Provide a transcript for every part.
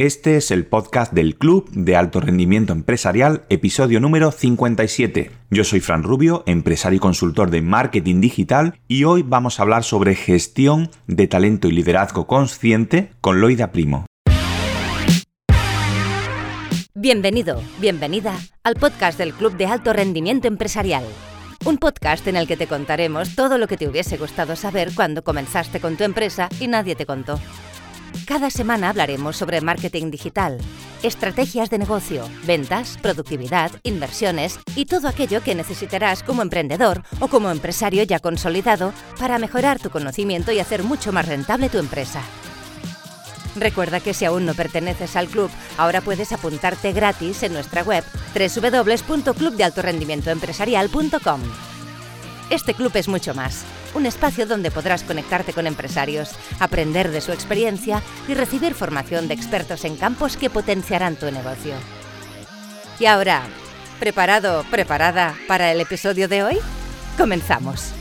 Este es el podcast del Club de Alto Rendimiento Empresarial, episodio número 57. Yo soy Fran Rubio, empresario y consultor de marketing digital, y hoy vamos a hablar sobre gestión de talento y liderazgo consciente con Loida Primo. Bienvenido, bienvenida al podcast del Club de Alto Rendimiento Empresarial. Un podcast en el que te contaremos todo lo que te hubiese gustado saber cuando comenzaste con tu empresa y nadie te contó. Cada semana hablaremos sobre marketing digital, estrategias de negocio, ventas, productividad, inversiones y todo aquello que necesitarás como emprendedor o como empresario ya consolidado para mejorar tu conocimiento y hacer mucho más rentable tu empresa. Recuerda que si aún no perteneces al club, ahora puedes apuntarte gratis en nuestra web www.clubdealtorendimientoempresarial.com. Este club es mucho más, un espacio donde podrás conectarte con empresarios, aprender de su experiencia y recibir formación de expertos en campos que potenciarán tu negocio. Y ahora, ¿preparado, preparada para el episodio de hoy? Comenzamos.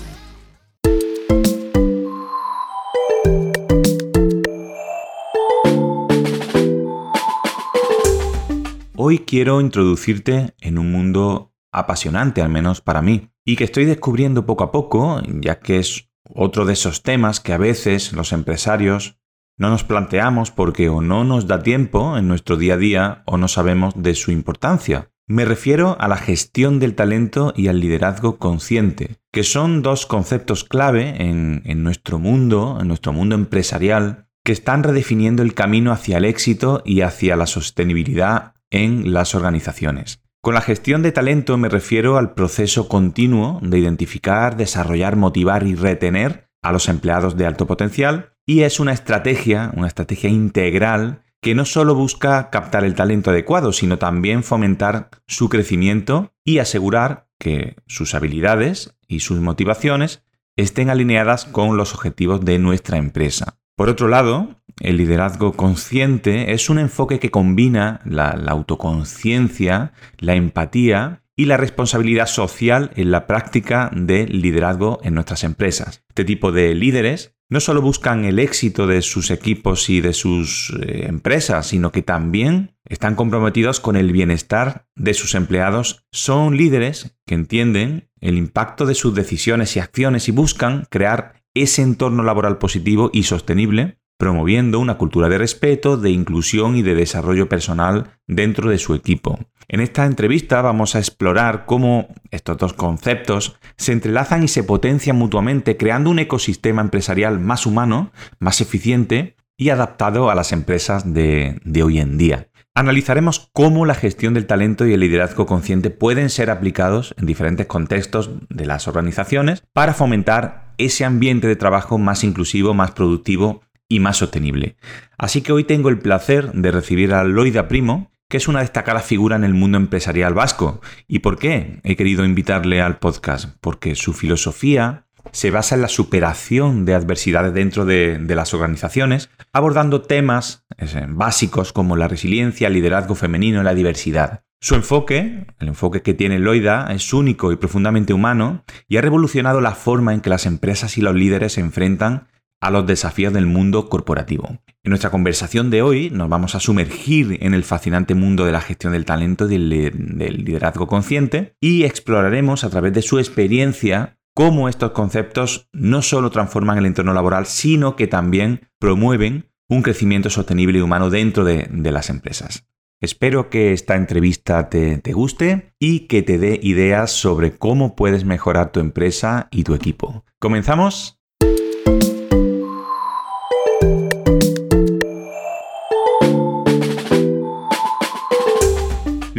Hoy quiero introducirte en un mundo apasionante, al menos para mí, y que estoy descubriendo poco a poco, ya que es otro de esos temas que a veces los empresarios no nos planteamos porque o no nos da tiempo en nuestro día a día o no sabemos de su importancia. Me refiero a la gestión del talento y al liderazgo consciente, que son dos conceptos clave en, nuestro mundo, en nuestro mundo empresarial, que están redefiniendo el camino hacia el éxito y hacia la sostenibilidad en las organizaciones. Con la gestión de talento me refiero al proceso continuo de identificar, desarrollar, motivar y retener a los empleados de alto potencial y es una estrategia, una estrategia integral que no solo busca captar el talento adecuado, sino también fomentar su crecimiento y asegurar que sus habilidades y sus motivaciones estén alineadas con los objetivos de nuestra empresa. Por otro lado, el liderazgo consciente es un enfoque que combina la, autoconciencia, la empatía y la responsabilidad social en la práctica de liderazgo en nuestras empresas. Este tipo de líderes no solo buscan el éxito de sus equipos y de sus eh, empresas, sino que también están comprometidos con el bienestar de sus empleados. Son líderes que entienden el impacto de sus decisiones y acciones y buscan crear ese entorno laboral positivo y sostenible, promoviendo una cultura de respeto, de inclusión y de desarrollo personal dentro de su equipo. En esta entrevista vamos a explorar cómo estos dos conceptos se entrelazan y se potencian mutuamente, creando un ecosistema empresarial más humano, más eficiente y adaptado a las empresas de, hoy en día. Analizaremos cómo la gestión del talento y el liderazgo consciente pueden ser aplicados en diferentes contextos de las organizaciones para fomentar ese ambiente de trabajo más inclusivo, más productivo y más sostenible. Así que hoy tengo el placer de recibir a Loida Primo, que es una destacada figura en el mundo empresarial vasco. ¿Y por qué he querido invitarle al podcast? Porque su filosofía se basa en la superación de adversidades dentro de, las organizaciones, abordando temas básicos como la resiliencia, el liderazgo femenino y la diversidad. Su enfoque, el enfoque que tiene Loida, es único y profundamente humano y ha revolucionado la forma en que las empresas y los líderes se enfrentan a los desafíos del mundo corporativo. En nuestra conversación de hoy nos vamos a sumergir en el fascinante mundo de la gestión del talento y del liderazgo consciente y exploraremos a través de su experiencia cómo estos conceptos no solo transforman el entorno laboral, sino que también promueven un crecimiento sostenible y humano dentro de, las empresas. Espero que esta entrevista te, te, guste y que te dé ideas sobre cómo puedes mejorar tu empresa y tu equipo. ¿Comenzamos?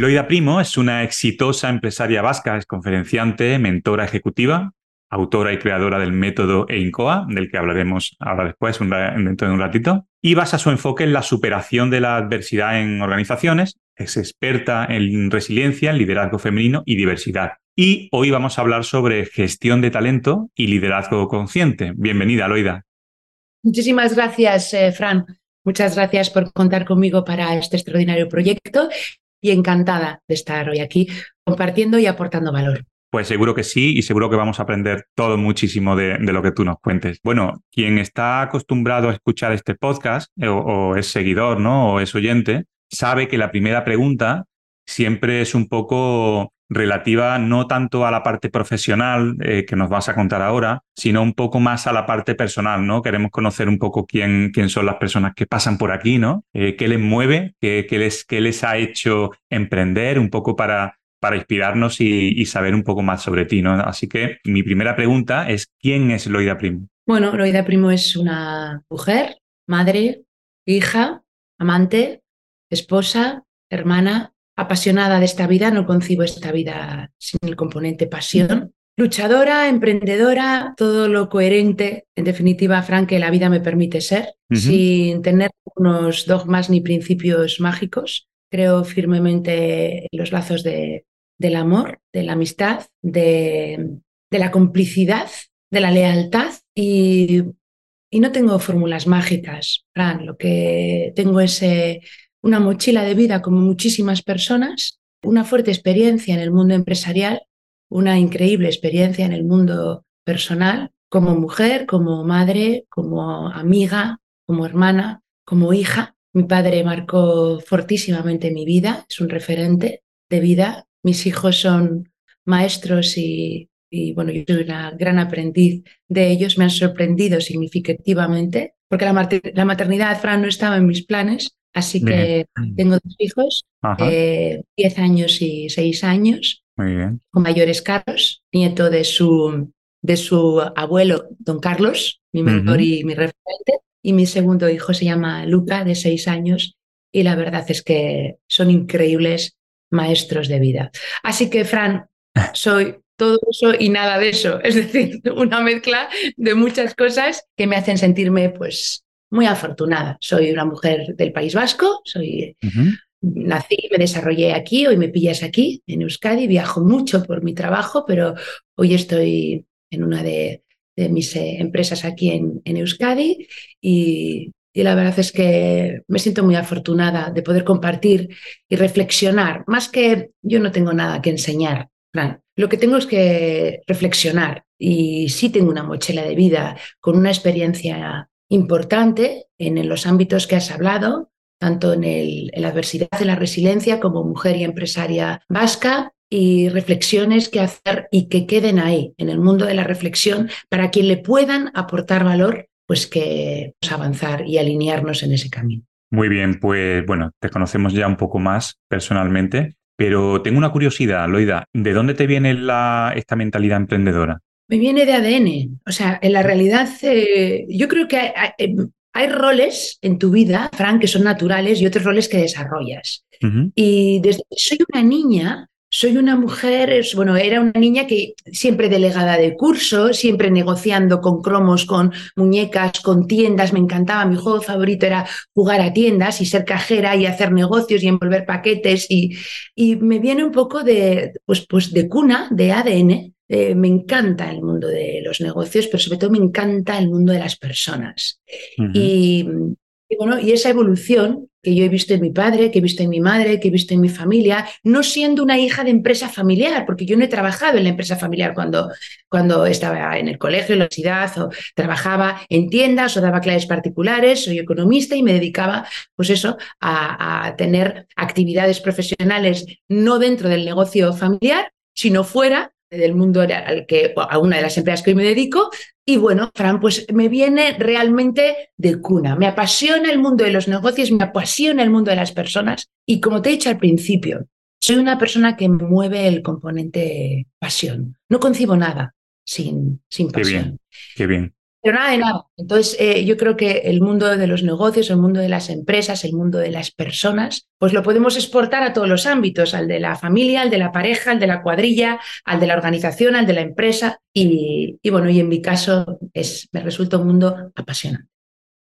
Loida Primo es una exitosa empresaria vasca, es conferenciante, mentora ejecutiva, autora y creadora del método EINCOA, del que hablaremos ahora después, dentro de un ratito, y basa su enfoque en la superación de la adversidad en organizaciones. Es experta en resiliencia, en liderazgo femenino y diversidad. Y hoy vamos a hablar sobre gestión de talento y liderazgo consciente. Bienvenida, Loida. Muchísimas gracias, eh, Fran. Muchas gracias por contar conmigo para este extraordinario proyecto y encantada de estar hoy aquí compartiendo y aportando valor. Pues seguro que sí y seguro que vamos a aprender todo muchísimo de, lo que tú nos cuentes. Bueno, quien está acostumbrado a escuchar este podcast o, o es seguidor, ¿no? O es oyente, sabe que la primera pregunta siempre es un poco relativa no tanto a la parte profesional eh, que nos vas a contar ahora, sino un poco más a la parte personal, ¿no? Queremos conocer un poco quién, quién son las personas que pasan por aquí, ¿no? Eh, ¿Qué les mueve? ¿Qué, les, ¿Qué, les, ha hecho emprender? Un poco para, para inspirarnos y, saber un poco más sobre ti, ¿no? Así que mi primera pregunta es, ¿quién es Loida Primo? Bueno, Loida Primo es una mujer, madre, hija, amante, esposa, hermana, apasionada de esta vida, no concibo esta vida sin el componente pasión. Luchadora, emprendedora, todo lo coherente, en definitiva, Frank, que la vida me permite ser, sin tener unos dogmas ni principios mágicos. Creo firmemente en los lazos de, del amor, de la amistad, de, de la complicidad, de la lealtad y, y no tengo fórmulas mágicas, Fran. Lo que tengo es eh, una mochila de vida como muchísimas personas, una fuerte experiencia en el mundo empresarial, una increíble experiencia en el mundo personal, como mujer, como madre, como amiga, como hermana, como hija. Mi padre marcó fortísimamente mi vida, es un referente de vida. Mis hijos son maestros y, bueno, yo soy una gran aprendiz de ellos, me han sorprendido significativamente, porque la, la maternidad, Fran, no estaba en mis planes, Así que tengo dos hijos, eh, 10 años y 6 años, con mayores Carlos, nieto de su, de su abuelo, don Carlos, mi mentor y mi referente, y mi segundo hijo se llama Luca, de 6 años, y la verdad es que son increíbles maestros de vida. Así que, Fran, soy todo eso y nada de eso, es decir, una mezcla de muchas cosas que me hacen sentirme pues muy afortunada. Soy una mujer del País Vasco, soy, nací y me desarrollé aquí, hoy me pillas aquí, en Euskadi, viajo mucho por mi trabajo, pero hoy estoy en una de, mis eh, empresas aquí en, Euskadi y, la verdad es que me siento muy afortunada de poder compartir y reflexionar, más que yo no tengo nada que enseñar. Lo que tengo es que reflexionar y sí tengo una mochila de vida con una experiencia importante en los ámbitos que has hablado, tanto en, la adversidad, en la resiliencia como mujer y empresaria vasca, y reflexiones que hacer y que queden ahí, en el mundo de la reflexión, para quien le puedan aportar valor, pues que avanzar y alinearnos en ese camino. Muy bien, pues bueno, te conocemos ya un poco más personalmente, pero tengo una curiosidad, Loida, ¿de dónde te viene esta mentalidad emprendedora? Me viene de ADN. O sea, en la realidad eh, yo creo que hay, roles en tu vida, Frank, que son naturales y otros roles que desarrollas. Y desde que soy una niña, soy una mujer, bueno, era una niña que siempre delegada de curso, siempre negociando con cromos, con muñecas, con tiendas, me encantaba, mi juego favorito era jugar a tiendas y ser cajera y hacer negocios y envolver paquetes y, y me viene un poco de, pues, pues de cuna, de ADN, eh, me encanta el mundo de los negocios, pero sobre todo me encanta el mundo de las personas. y, bueno, y esa evolución que yo he visto en mi padre, que he visto en mi madre, que he visto en mi familia, no siendo una hija de empresa familiar, porque yo no he trabajado en la empresa familiar cuando, cuando estaba en el colegio, en la universidad, o trabajaba en tiendas o daba clases particulares, soy economista y me dedicaba, pues eso, a, a tener actividades profesionales no dentro del negocio familiar, sino fuera del mundo al que, a una de las empresas que hoy me dedico. Y bueno, Fran, pues me viene realmente de cuna. Me apasiona el mundo de los negocios, me apasiona el mundo de las personas. Y como te he dicho al principio, soy una persona que mueve el componente pasión. No concibo nada sin, sin pasión. Qué bien, qué bien. Pero nada de nada. Entonces, eh, yo creo que el mundo de los negocios, el mundo de las empresas, el mundo de las personas, pues lo podemos exportar a todos los ámbitos, al de la familia, al de la pareja, al de la cuadrilla, al de la organización, al de la empresa. Y, y bueno, y en mi caso es, me resulta un mundo apasionante.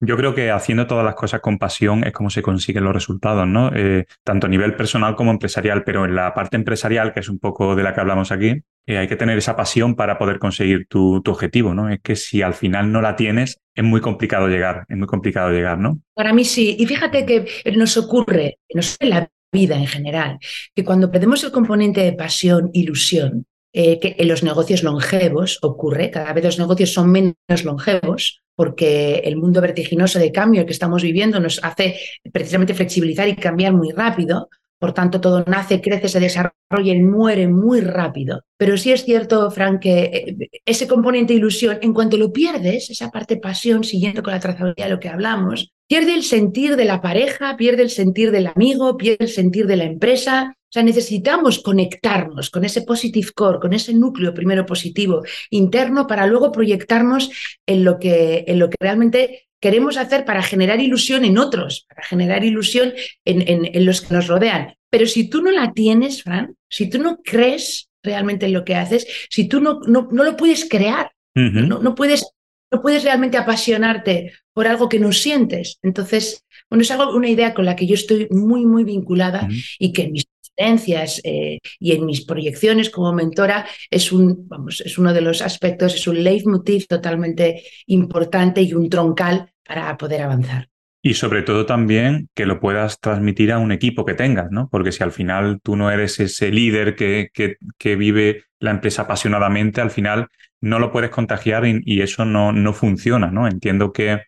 Yo creo que haciendo todas las cosas con pasión es como se consiguen los resultados, ¿no? Eh, tanto a nivel personal como empresarial, pero en la parte empresarial, que es un poco de la que hablamos aquí, eh, hay que tener esa pasión para poder conseguir tu, objetivo, ¿no? Es que si al final no la tienes, es muy complicado llegar, es muy complicado llegar, ¿no? Para mí sí. Y fíjate que nos ocurre, nos en la vida en general, que cuando perdemos el componente de pasión, ilusión, eh, que en los negocios longevos ocurre, cada vez los negocios son menos longevos porque el mundo vertiginoso de cambio que estamos viviendo nos hace precisamente flexibilizar y cambiar muy rápido. Por tanto, todo nace, crece, se desarrolla y muere muy rápido. Pero sí es cierto, Frank, que eh, ese componente ilusión, en cuanto lo pierdes, esa parte pasión, siguiendo con la trazabilidad de lo que hablamos, pierde el sentir de la pareja, pierde el sentir del amigo, pierde el sentir de la empresa. O sea, necesitamos conectarnos con ese positive core, con ese núcleo primero positivo interno para luego proyectarnos en lo que, en lo que realmente queremos hacer para generar ilusión en otros, para generar ilusión en, los que nos rodean. Pero si tú no la tienes, Fran, si tú no crees realmente en lo que haces, si tú no, no, lo puedes crear, no, no, puedes, no puedes realmente apasionarte por algo que no sientes. Entonces, bueno, es algo, una idea con la que yo estoy muy, muy vinculada y que en mis experiencias eh, y en mis proyecciones como mentora es, un, vamos, es uno de los aspectos, es un leitmotiv totalmente importante y un troncal para poder avanzar. Y sobre todo también que lo puedas transmitir a un equipo que tengas, ¿no? Porque si al final tú no eres ese líder que, que, vive la empresa apasionadamente, al final no lo puedes contagiar y, eso no, no, funciona, ¿no? Entiendo que,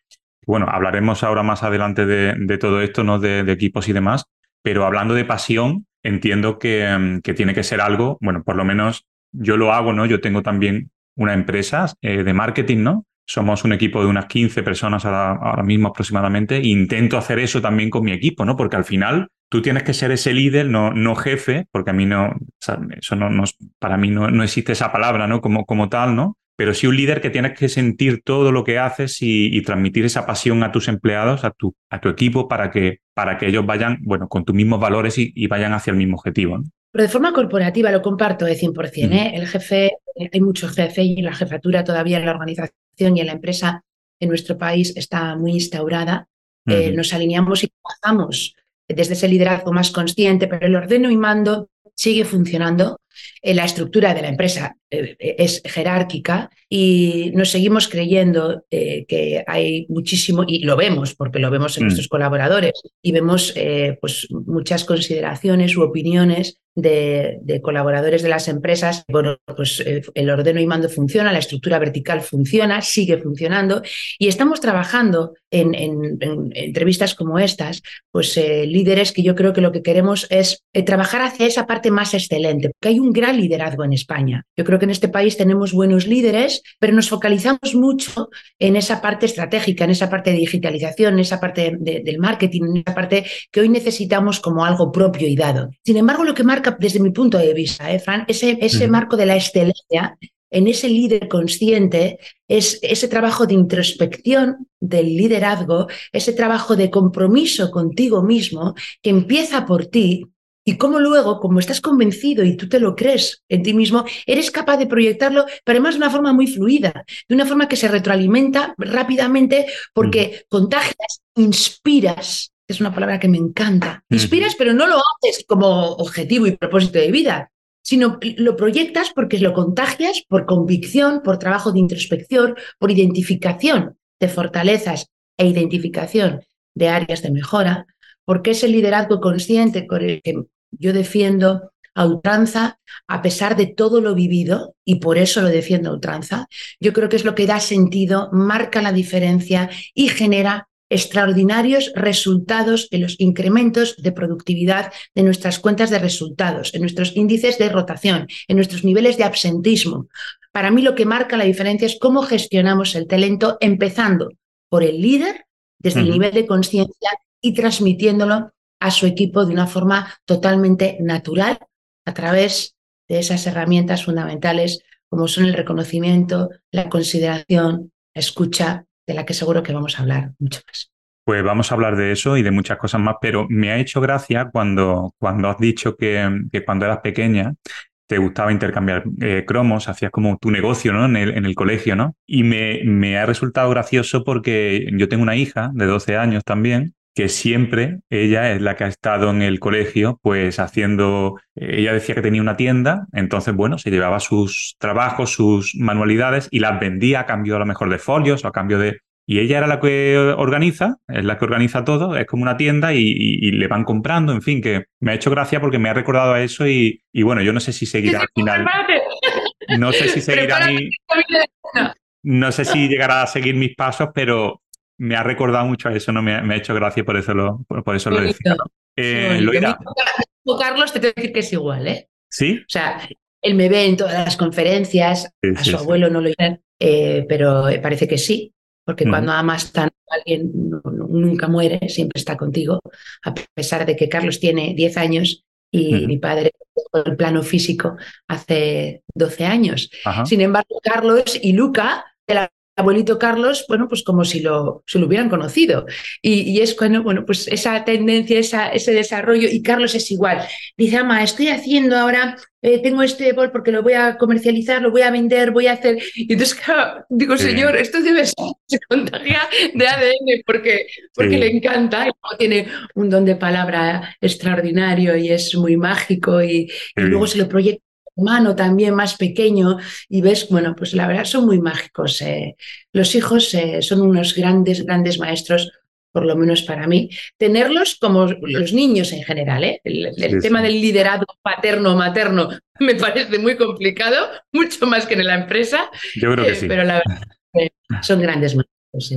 bueno, hablaremos ahora más adelante de, todo esto, ¿no? De, equipos y demás, pero hablando de pasión, entiendo que, que, tiene que ser algo, bueno, por lo menos yo lo hago, ¿no? Yo tengo también una empresa eh, de marketing, ¿no? Somos un equipo de unas 15 personas ahora, mismo aproximadamente. Intento hacer eso también con mi equipo, ¿no? Porque al final tú tienes que ser ese líder, no, no jefe, porque a mí no, eso no, no para mí no, no, existe esa palabra, ¿no? Como, como tal, ¿no? Pero sí un líder que tienes que sentir todo lo que haces y, transmitir esa pasión a tus empleados, a tu, a tu equipo, para que, para que ellos vayan, bueno, con tus mismos valores y, vayan hacia el mismo objetivo, ¿no? Pero de forma corporativa lo comparto de 100%. ¿eh? El jefe, hay muchos jefes y la jefatura todavía en la organización y en la empresa en nuestro país está muy instaurada. Eh, nos alineamos y trabajamos desde ese liderazgo más consciente, pero el ordeno y mando sigue funcionando. Eh, la estructura de la empresa eh, es jerárquica y nos seguimos creyendo que hay muchísimo, y lo vemos porque lo vemos en mm. nuestros colaboradores, y vemos pues, muchas consideraciones u opiniones de, colaboradores de las empresas, bueno, pues eh, el ordeno y mando funciona, la estructura vertical funciona, sigue funcionando y estamos trabajando en, entrevistas como estas, pues eh, líderes que yo creo que lo que queremos es eh, trabajar hacia esa parte más excelente, porque hay un gran liderazgo en España. Yo creo que en este país tenemos buenos líderes, pero nos focalizamos mucho en esa parte estratégica, en esa parte de digitalización, en esa parte del marketing, en esa parte que hoy necesitamos como algo propio y dado. Sin embargo, lo que marca desde mi punto de vista, ¿eh, Fran, ese, ese marco de la excelencia en ese líder consciente es ese trabajo de introspección del liderazgo, ese trabajo de compromiso contigo mismo que empieza por ti y cómo luego, como estás convencido y tú te lo crees en ti mismo, eres capaz de proyectarlo, pero además de una forma muy fluida, de una forma que se retroalimenta rápidamente porque contagias, inspiras es una palabra que me encanta. Inspiras, pero no lo haces como objetivo y propósito de vida, sino lo proyectas porque lo contagias por convicción, por trabajo de introspección, por identificación de fortalezas e identificación de áreas de mejora, porque es el liderazgo consciente con el que yo defiendo a ultranza, a pesar de todo lo vivido, y por eso lo defiendo a ultranza, yo creo que es lo que da sentido, marca la diferencia y genera extraordinarios resultados en los incrementos de productividad de nuestras cuentas de resultados, en nuestros índices de rotación, en nuestros niveles de absentismo. Para mí lo que marca la diferencia es cómo gestionamos el talento, empezando por el líder, desde el nivel de conciencia y transmitiéndolo a su equipo de una forma totalmente natural a través de esas herramientas fundamentales como son el reconocimiento, la consideración, la escucha de la que seguro que vamos a hablar mucho más. Pues vamos a hablar de eso y de muchas cosas más, pero me ha hecho gracia cuando, cuando has dicho que, cuando eras pequeña te gustaba intercambiar eh, cromos, hacías como tu negocio ¿no? en, el, en el colegio, ¿no? Y me, me ha resultado gracioso porque yo tengo una hija de 12 años también que siempre ella es la que ha estado en el colegio, pues haciendo, ella decía que tenía una tienda, entonces, bueno, se llevaba sus trabajos, sus manualidades y las vendía a cambio a lo mejor de folios o a cambio de... Y ella era la que organiza, es la que organiza todo, es como una tienda y, le van comprando, en fin, que me ha hecho gracia porque me ha recordado a eso y, y bueno, yo no sé si seguirá al final. no sé si seguirá mi... No sé si llegará a seguir mis pasos, pero me ha recordado mucho a eso, ¿no? Me, ha hecho gracia, por eso lo, por, eso lo decía. Eh, Carlos, te tengo que decir que es igual, ¿eh? ¿Sí? O sea, él me ve en todas las conferencias, a su abuelo no lo oyen, eh, pero parece que sí, porque cuando amas tanto a alguien nunca muere, siempre está contigo, a pesar de que Carlos tiene 10 años y mi padre el plano físico hace 12 años. Sin embargo, Carlos y Luca, de la abuelito Carlos, bueno, pues como si lo, se lo hubieran conocido. Y, es cuando, bueno, pues esa tendencia, esa, ese desarrollo, y Carlos es igual. Dice, ama, estoy haciendo ahora, eh, tengo este bol porque lo voy a comercializar, lo voy a vender, voy a hacer. Y entonces, claro, digo, señor, esto debe ser, se contagia de ADN porque, porque le encanta, y tiene un don de palabra extraordinario y es muy mágico, y, y luego se lo proyecta hermano también más pequeño y ves, bueno, pues la verdad son muy mágicos. Eh. Los hijos eh, son unos grandes, grandes maestros, por lo menos para mí. Tenerlos como los niños en general, ¿eh? el, tema del liderazgo paterno-materno me parece muy complicado, mucho más que en la empresa. Yo creo que sí. Pero la verdad son grandes maestros.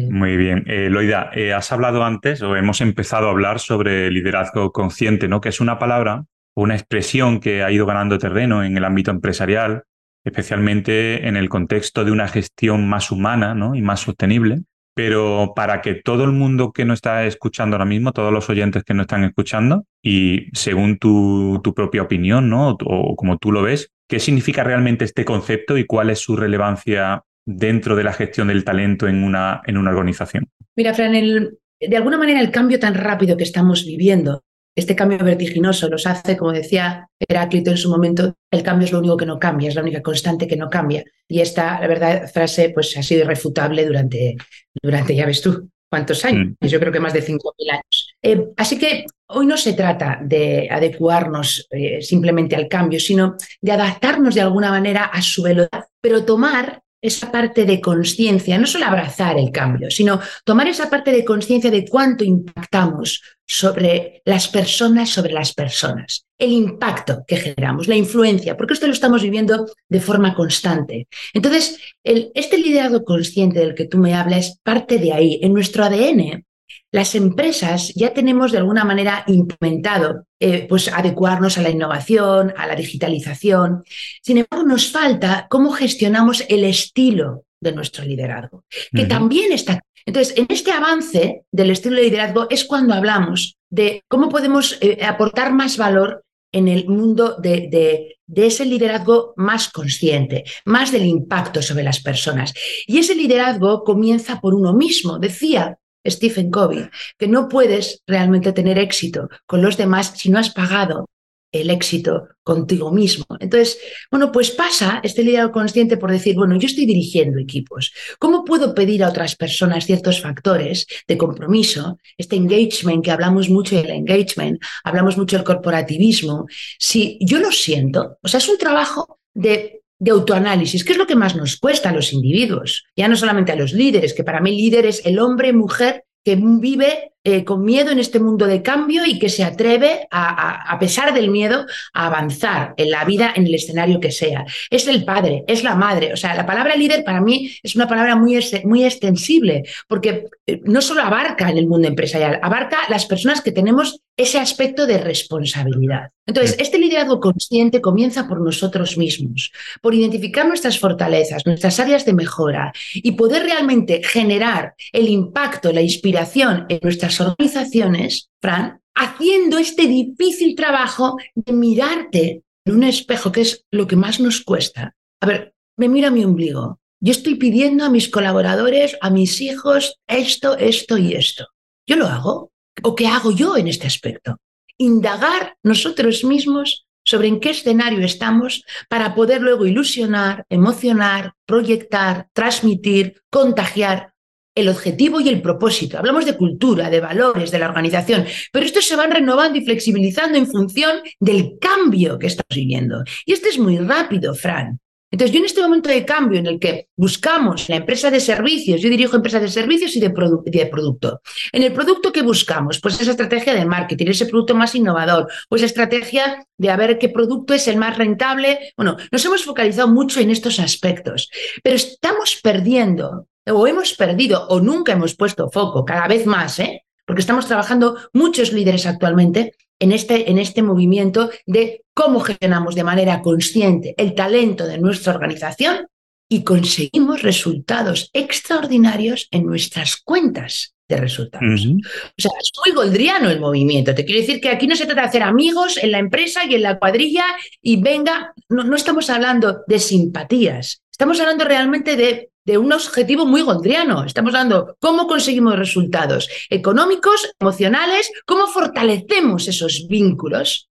Muy bien. Loida, has hablado antes o hemos empezado a hablar sobre liderazgo consciente, ¿no? Que es una palabra una expresión que ha ido ganando terreno en el ámbito empresarial, especialmente en el contexto de una gestión más humana y más sostenible. Pero para que todo el mundo que nos está escuchando ahora mismo, todos los oyentes que nos están escuchando, y según tu, propia opinión, ¿no? O, como tú lo ves, ¿qué significa realmente este concepto y cuál es su relevancia dentro de la gestión del talento en una, en una organización? Mira, Fran, de alguna manera el cambio tan rápido que estamos viviendo este cambio vertiginoso nos hace, como decía Heráclito en su momento, el cambio es lo único que no cambia, es la única constante que no cambia. Y esta, la verdad, frase pues ha sido irrefutable durante, durante ya ves tú, cuántos años, mm. yo creo que más de 5.000 años. Eh, así que hoy no se trata de adecuarnos eh, simplemente al cambio, sino de adaptarnos de alguna manera a su velocidad, pero tomar esa parte de conciencia, no solo abrazar el cambio, sino tomar esa parte de conciencia de cuánto impactamos sobre las personas, sobre las personas, el impacto que generamos, la influencia, porque esto lo estamos viviendo de forma constante. Entonces, este liderazgo consciente del que tú me hablas parte de ahí. En nuestro ADN las empresas ya tenemos de alguna manera implementado eh, pues adecuarnos a la innovación, a la digitalización. Sin embargo, nos falta cómo gestionamos el estilo de nuestro liderazgo, que también está. Entonces, en este avance del estilo de liderazgo es cuando hablamos de cómo podemos eh, aportar más valor en el mundo de, de, de, ese liderazgo más consciente, más del impacto sobre las personas. Y ese liderazgo comienza por uno mismo. Decía Stephen Covey, que no puedes realmente tener éxito con los demás si no has pagado el éxito contigo mismo. Entonces, bueno, pues pasa este liderazgo consciente por decir, bueno, yo estoy dirigiendo equipos. ¿Cómo puedo pedir a otras personas ciertos factores de compromiso? Este engagement, que hablamos mucho del engagement, hablamos mucho del corporativismo. Si yo lo siento, o sea, es un trabajo de de autoanálisis, que es lo que más nos cuesta a los individuos, ya no solamente a los líderes, que para mí líder es el hombre, mujer que vive eh, con miedo en este mundo de cambio y que se atreve, a, a, pesar del miedo, a avanzar en la vida, en el escenario que sea. Es el padre, es la madre. O sea, la palabra líder para mí es una palabra muy, muy extensible, porque eh, no solo abarca en el mundo empresarial, abarca las personas que tenemos ese aspecto de responsabilidad. Entonces, este liderazgo consciente comienza por nosotros mismos, por identificar nuestras fortalezas, nuestras áreas de mejora y poder realmente generar el impacto, la inspiración en nuestras organizaciones, Fran, haciendo este difícil trabajo de mirarte en un espejo, que es lo que más nos cuesta. A ver, me mira mi ombligo. Yo estoy pidiendo a mis colaboradores, a mis hijos, esto, esto y esto. ¿Yo lo hago? ¿O qué hago yo en este aspecto? Indagar nosotros mismos sobre en qué escenario estamos para poder luego ilusionar, emocionar, proyectar, transmitir, contagiar el objetivo y el propósito. Hablamos de cultura, de valores, de la organización, pero estos se van renovando y flexibilizando en función del cambio que estamos viviendo. Y este es muy rápido, Fran. Entonces, yo en este momento de cambio en el que buscamos la empresa de servicios, yo dirijo empresas de servicios y de, de, producto. En el producto que buscamos, pues esa estrategia de marketing, ese producto más innovador, pues estrategia de a ver qué producto es el más rentable. Bueno, nos hemos focalizado mucho en estos aspectos, pero estamos perdiendo o hemos perdido o nunca hemos puesto foco, cada vez más, ¿eh? porque estamos trabajando muchos líderes actualmente en este, en este movimiento de cómo gestionamos de manera consciente el talento de nuestra organización y conseguimos resultados extraordinarios en nuestras cuentas de resultados. O sea, es muy goldriano el movimiento. Te quiero decir que aquí no se trata de hacer amigos en la empresa y en la cuadrilla y venga, no, no estamos hablando de simpatías, estamos hablando realmente de de un objetivo muy gondriano. Estamos hablando cómo conseguimos resultados económicos, emocionales, cómo fortalecemos esos vínculos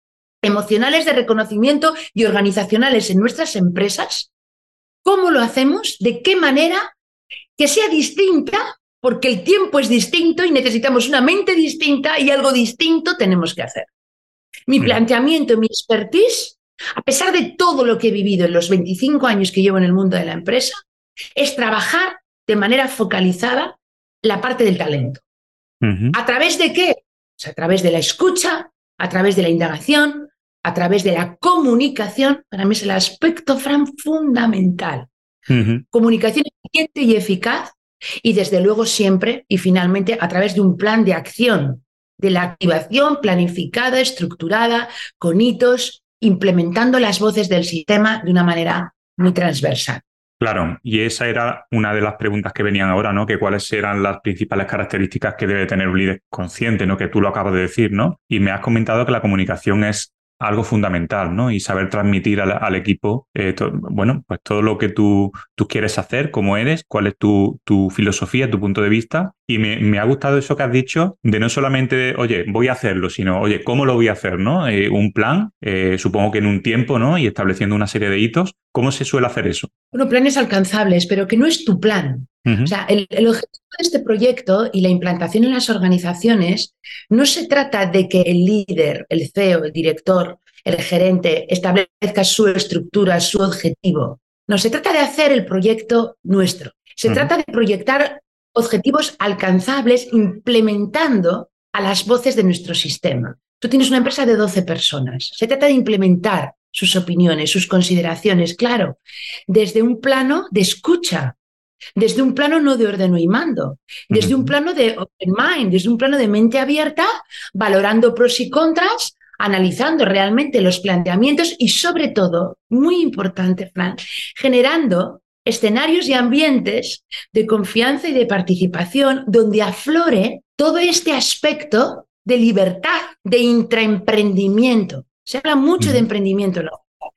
emocionales de reconocimiento y organizacionales en nuestras empresas. ¿Cómo lo hacemos? ¿De qué manera? Que sea distinta, porque el tiempo es distinto y necesitamos una mente distinta y algo distinto tenemos que hacer. Mi planteamiento, mi expertise, a pesar de todo lo que he vivido en los 25 años que llevo en el mundo de la empresa, es trabajar de manera focalizada la parte del talento. ¿A través de qué? Pues a través de la escucha, a través de la indagación, a través de la comunicación. Para mí es el aspecto fundamental. Comunicación eficiente y eficaz y desde luego siempre y finalmente a través de un plan de acción, de la activación planificada, estructurada, con hitos, implementando las voces del sistema de una manera muy transversal. Claro, y esa era una de las preguntas que venían ahora, ¿no? Que cuáles eran las principales características que debe tener un líder consciente, ¿no? Que tú lo acabas de decir, ¿no? Y me has comentado que la comunicación es algo fundamental, ¿no? Y saber transmitir al, equipo, eh, bueno, pues todo lo que tú, tú quieres hacer, cómo eres, cuál es tu, tu filosofía, tu punto de vista. Y me, ha gustado eso que has dicho de no solamente, oye, voy a hacerlo, sino, oye, ¿cómo lo voy a hacer, no? Eh, un plan, eh, supongo que en un tiempo, ¿no? Y estableciendo una serie de hitos. ¿Cómo se suele hacer eso? Bueno, planes alcanzables, pero que no es tu plan. O sea, el, objetivo de este proyecto y la implantación en las organizaciones no se trata de que el líder, el CEO, el director, el gerente establezca su estructura, su objetivo. No, se trata de hacer el proyecto nuestro. Se trata de proyectar objetivos alcanzables implementando a las voces de nuestro sistema. Tú tienes una empresa de 12 personas. Se trata de implementar sus opiniones, sus consideraciones, claro, desde un plano de escucha, desde un plano no de orden y mando, desde un plano de open mind, desde un plano de mente abierta, valorando pros y contras, analizando realmente los planteamientos y sobre todo, muy importante, Fran, generando escenarios y ambientes de confianza y de participación donde aflore todo este aspecto de libertad, de intraemprendimiento. Se habla mucho de emprendimiento,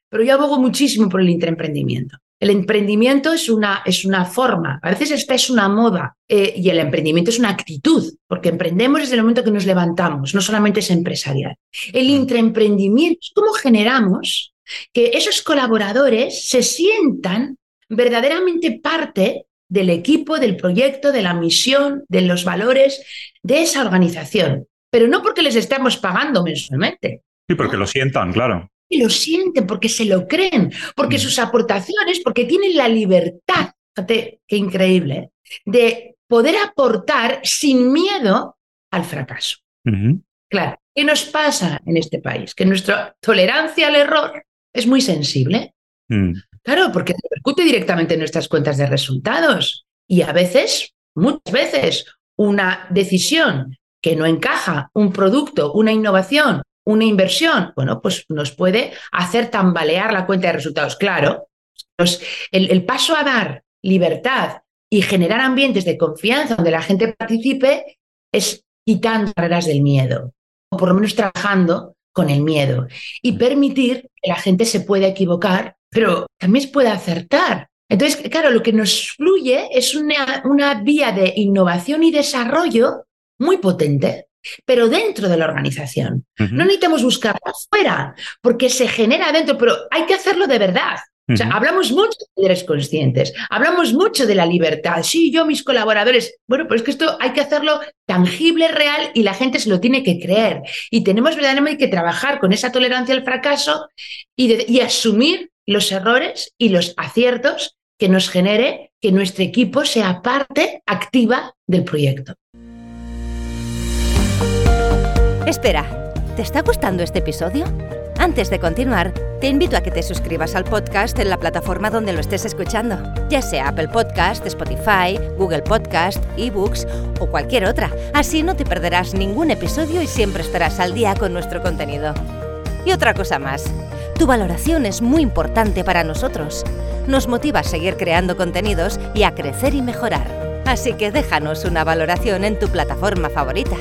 pero yo abogo muchísimo por el intraemprendimiento. El emprendimiento es una, es una forma, a veces esta es una moda eh, y el emprendimiento es una actitud, porque emprendemos desde el momento que nos levantamos, no solamente es empresarial. El intraemprendimiento es cómo generamos que esos colaboradores se sientan verdaderamente parte del equipo, del proyecto, de la misión, de los valores de esa organización, pero no porque les estamos pagando mensualmente. Sí, porque lo sientan, claro lo sienten, porque se lo creen, porque mm. sus aportaciones, porque tienen la libertad, fíjate qué increíble, de poder aportar sin miedo al fracaso. Claro, ¿qué nos pasa en este país? Que nuestra tolerancia al error es muy sensible. Mm. Claro, porque repercute directamente en nuestras cuentas de resultados. Y a veces, muchas veces, una decisión que no encaja, un producto, una innovación una inversión, bueno, pues nos puede hacer tambalear la cuenta de resultados. Claro, pues el, paso a dar libertad y generar ambientes de confianza donde la gente participe es quitando barreras del miedo, o por lo menos trabajando con el miedo y permitir que la gente se pueda equivocar, pero también se puede acertar. Entonces, claro, lo que nos fluye es una, una vía de innovación y desarrollo muy potente pero dentro de la organización. No necesitamos buscarla afuera, porque se genera dentro, pero hay que hacerlo de verdad. O sea, hablamos mucho de líderes conscientes, hablamos mucho de la libertad. Sí, yo, mis colaboradores. Bueno, pues es que esto hay que hacerlo tangible, real y la gente se lo tiene que creer. Y tenemos verdaderamente que trabajar con esa tolerancia al fracaso y, y asumir los errores y los aciertos que nos genere que nuestro equipo sea parte activa del proyecto. Espera, ¿te está gustando este episodio? Antes de continuar, te invito a que te suscribas al podcast en la plataforma donde lo estés escuchando, ya sea Apple Podcast, Spotify, Google Podcast, eBooks o cualquier otra. Así no te perderás ningún episodio y siempre estarás al día con nuestro contenido. Y otra cosa más, tu valoración es muy importante para nosotros. Nos motiva a seguir creando contenidos y a crecer y mejorar. Así que déjanos una valoración en tu plataforma favorita.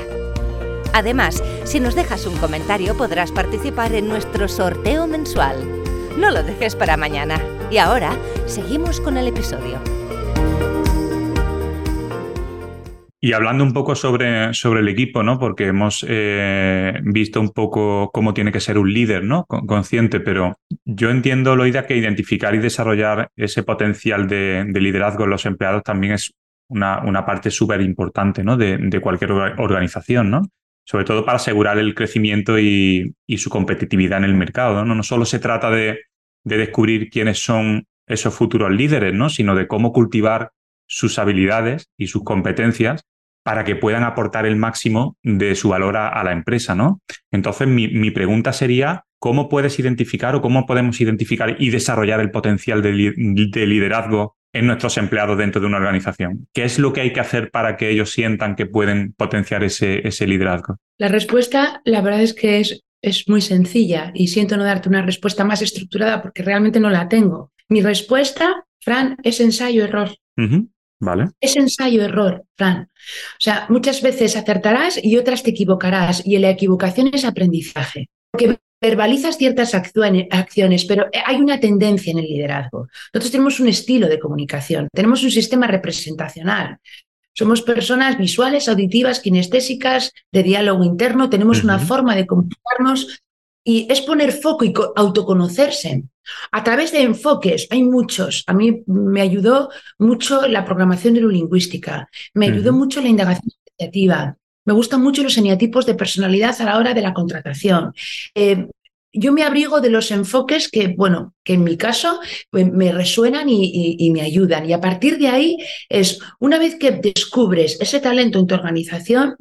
Además, si nos dejas un comentario podrás participar en nuestro sorteo mensual. No lo dejes para mañana. Y ahora, seguimos con el episodio. Y hablando un poco sobre, sobre el equipo, ¿no? Porque hemos eh, visto un poco cómo tiene que ser un líder, ¿no? Consciente, pero yo entiendo, Loida, que identificar y desarrollar ese potencial de, liderazgo en los empleados también es una, una parte súper importante, ¿no? De, de, cualquier organización, ¿no? Sobre todo para asegurar el crecimiento y, su competitividad en el mercado. ¿no? no solo se trata de, descubrir quiénes son esos futuros líderes, ¿no? sino de cómo cultivar sus habilidades y sus competencias para que puedan aportar el máximo de su valor a, la empresa. ¿no? Entonces, mi, pregunta sería, ¿cómo puedes identificar o cómo podemos identificar y desarrollar el potencial de liderazgo en nuestros empleados dentro de una organización? ¿Qué es lo que hay que hacer para que ellos sientan que pueden potenciar ese, ese liderazgo? La respuesta, la verdad es que es, es muy sencilla y siento no darte una respuesta más estructurada porque realmente no la tengo. Mi respuesta, Fran, es ensayo-error. Vale. Es ensayo-error, Fran. O sea, muchas veces acertarás y otras te equivocarás y la equivocación es aprendizaje. Porque verbalizas ciertas acciones, pero hay una tendencia en el liderazgo. Nosotros tenemos un estilo de comunicación, tenemos un sistema representacional. Somos personas visuales, auditivas, kinestésicas, de diálogo interno, tenemos una forma de comunicarnos y es poner foco y autoconocerse. A través de enfoques, hay muchos. A mí me ayudó mucho la programación neurolingüística, me ayudó mucho la indagación asociativa, me gustan mucho los eneatipos de personalidad a la hora de la contratación. Eh, yo me abrigo de los enfoques que, bueno, que en mi caso pues, me resuenan y, me ayudan. Y a partir de ahí es, una vez que descubres ese talento en tu organización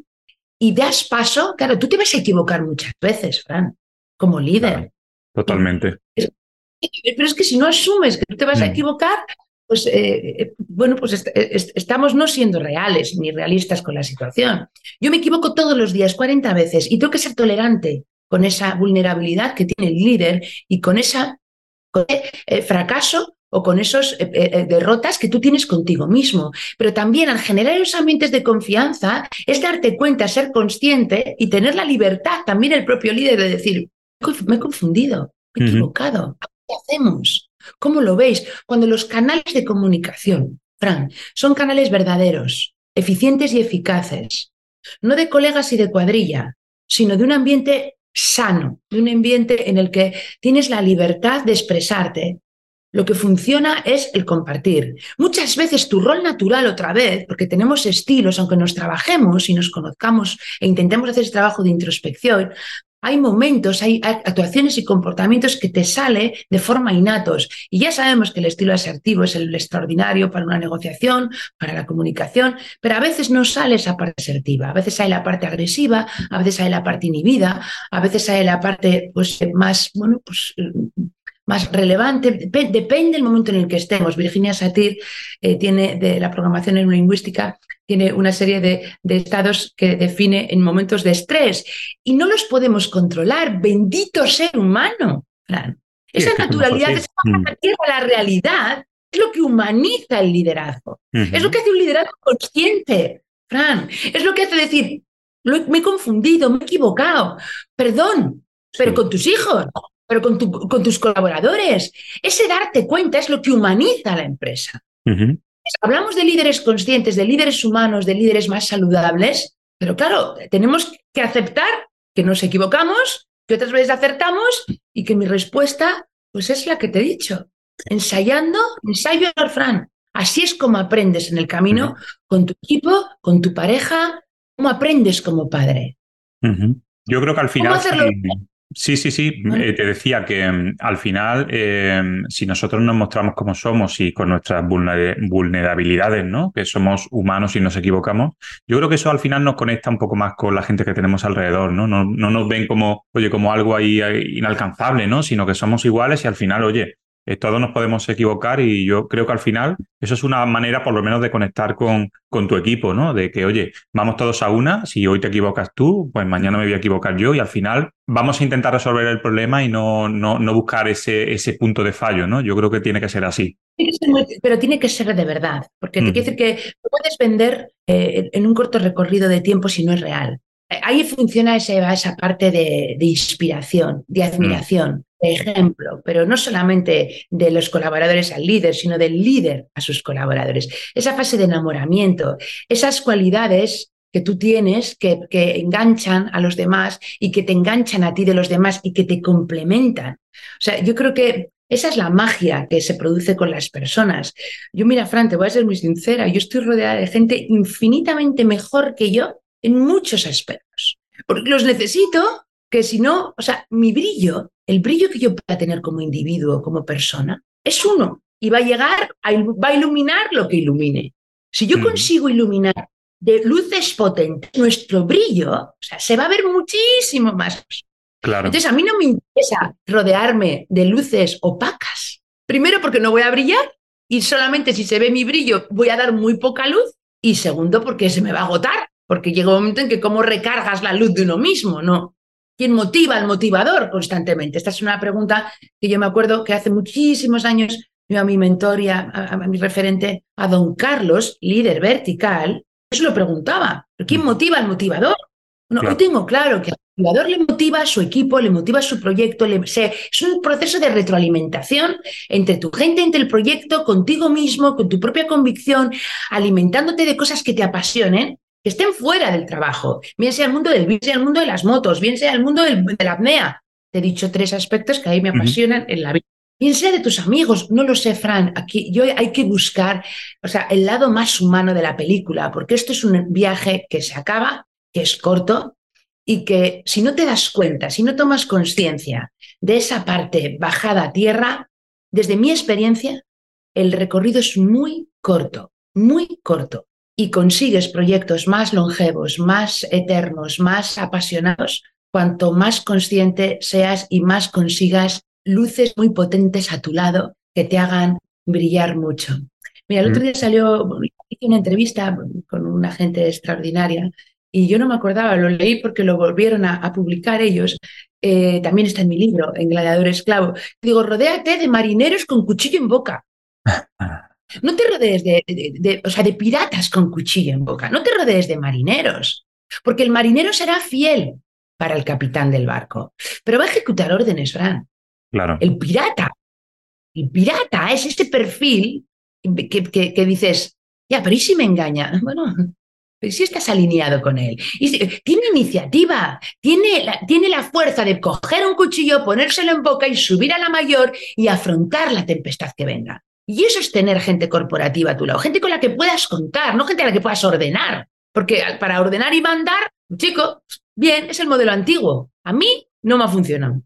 y das paso, claro, tú te vas a equivocar muchas veces, Fran, como líder. totalmente. pero es que si no asumes que tú te vas a mm. equivocar, pues eh, eh, bueno, pues estamos no siendo reales ni realistas con la situación. Yo me equivoco todos los días, 40 veces, y tengo que ser tolerante con esa vulnerabilidad que tiene el líder y con ese eh, fracaso o con esas derrotas que tú tienes contigo mismo. Pero también al generar esos ambientes de confianza es darte cuenta, ser consciente y tener la libertad, también el propio líder, de decir, me he confundido, me he equivocado, ¿qué hacemos? ¿Cómo lo veis? Cuando los canales de comunicación, Fran, son canales verdaderos, eficientes y eficaces, no de colegas y de cuadrilla, sino de un ambiente sano, de un ambiente en el que tienes la libertad de expresarte. Lo que funciona es el compartir. Muchas veces tu rol natural otra vez, porque tenemos estilos, aunque nos trabajemos y nos conozcamos e intentemos hacer ese trabajo de introspección, hay momentos, hay actuaciones y comportamientos que te sale de forma innatos. Y ya sabemos que el estilo asertivo es el extraordinario para una negociación, para la comunicación, pero a veces no sale esa parte asertiva. A veces hay la parte agresiva, a veces hay la parte inhibida, a veces hay la parte pues, más, bueno, pues más relevante, depende del momento en el que estemos. Virginia Satir eh, tiene de la programación neurolingüística, tiene una serie de, estados que define en momentos de estrés y no los podemos controlar. Bendito ser humano, Fran. Esa naturalidad, esa a la realidad, es lo que humaniza el liderazgo. Es lo que hace un liderazgo consciente, Fran. Es lo que hace decir, me he confundido, me he equivocado, perdón, pero con tus hijos, pero con, con, tus colaboradores. Ese darte cuenta es lo que humaniza a la empresa. Hablamos de líderes conscientes, de líderes humanos, de líderes más saludables, pero claro, tenemos que aceptar que nos equivocamos, que otras veces acertamos y que mi respuesta pues es la que te he dicho. Ensayando, ensayo Fran. Así es como aprendes en el camino con tu equipo, con tu pareja, cómo aprendes como padre. Yo creo que al final Sí, sí, sí. Eh, te decía que mm, al final, eh, si nosotros nos mostramos como somos y con nuestras vulnerabilidades, ¿no? Que somos humanos y nos equivocamos, yo creo que eso al final nos conecta un poco más con la gente que tenemos alrededor, ¿no? No, no nos ven como, oye, como algo ahí inalcanzable, ¿no? Sino que somos iguales y al final, oye, eh, todos nos podemos equivocar y yo creo que al final eso es una manera por lo menos de conectar con, con tu equipo, ¿no? De que, oye, vamos todos a una, si hoy te equivocas tú, pues mañana me voy a equivocar yo y al final vamos a intentar resolver el problema y no, no, no buscar ese, ese punto de fallo, ¿no? Yo creo que tiene que ser así. Pero tiene que ser de verdad, porque te quiere decir que puedes vender eh, en un corto recorrido de tiempo si no es real. Ahí funciona esa, esa parte de, de inspiración, de admiración ejemplo, pero no solamente de los colaboradores al líder, sino del líder a sus colaboradores. Esa fase de enamoramiento, esas cualidades que tú tienes que, que, enganchan a los demás y que te enganchan a ti de los demás y que te complementan. O sea, yo creo que esa es la magia que se produce con las personas. Yo, mira, Fran, te voy a ser muy sincera, yo estoy rodeada de gente infinitamente mejor que yo en muchos aspectos, porque los necesito que si no, o sea, mi brillo, el brillo que yo pueda tener como individuo, como persona, es uno y va a llegar, a, va a iluminar lo que ilumine. Si yo consigo iluminar de luces potentes nuestro brillo, o sea, se va a ver muchísimo más. Claro. Entonces, a mí no me interesa rodearme de luces opacas. Primero, porque no voy a brillar y solamente si se ve mi brillo voy a dar muy poca luz. Y segundo, porque se me va a agotar, porque llega un momento en que cómo recargas la luz de uno mismo, ¿no? ¿Quién motiva al motivador constantemente? Esta es una pregunta que yo me acuerdo que hace muchísimos años yo a mi mentor y a, mi referente, a don Carlos, líder vertical, eso lo preguntaba. ¿Quién motiva al motivador? Bueno, hoy tengo claro que al motivador le motiva a su equipo, le motiva a su proyecto, le, es un proceso de retroalimentación entre tu gente, entre el proyecto, contigo mismo, con tu propia convicción, alimentándote de cosas que te apasionen que estén fuera del trabajo, bien sea el mundo del bien sea el mundo de las motos, bien sea el mundo del, de la apnea. Te he dicho tres aspectos que a mí me apasionan en la vida. Bien sea de tus amigos, no lo sé, Fran. Aquí yo hay que buscar, o sea, el lado más humano de la película, porque esto es un viaje que se acaba, que es corto y que si no te das cuenta, si no tomas conciencia de esa parte bajada a tierra, desde mi experiencia, el recorrido es muy corto, muy corto y consigues proyectos más longevos, más eternos, más apasionados, cuanto más consciente seas y más consigas luces muy potentes a tu lado que te hagan brillar mucho. Mira, el otro mm. día salió, hice una entrevista con una gente extraordinaria y yo no me acordaba, lo leí porque lo volvieron a, publicar ellos. Eh, también está en mi libro, en Gladiador Esclavo. Digo, rodéate de marineros con cuchillo en boca. No te rodees de, o sea, de piratas con cuchillo en boca, no te rodees de marineros, porque el marinero será fiel para el capitán del barco, pero va a ejecutar órdenes, Fran. Claro. El pirata, el pirata es ese perfil que, que, dices, ya, pero ¿y si me engaña? Bueno, pero si estás alineado con él. Y tiene iniciativa, tiene la, tiene la fuerza de coger un cuchillo, ponérselo en boca y subir a la mayor y afrontar la tempestad que venga. Y eso es tener gente corporativa a tu lado, gente con la que puedas contar, no gente a la que puedas ordenar. Porque para ordenar y mandar, chico, bien, es el modelo antiguo. A mí no me ha funcionado.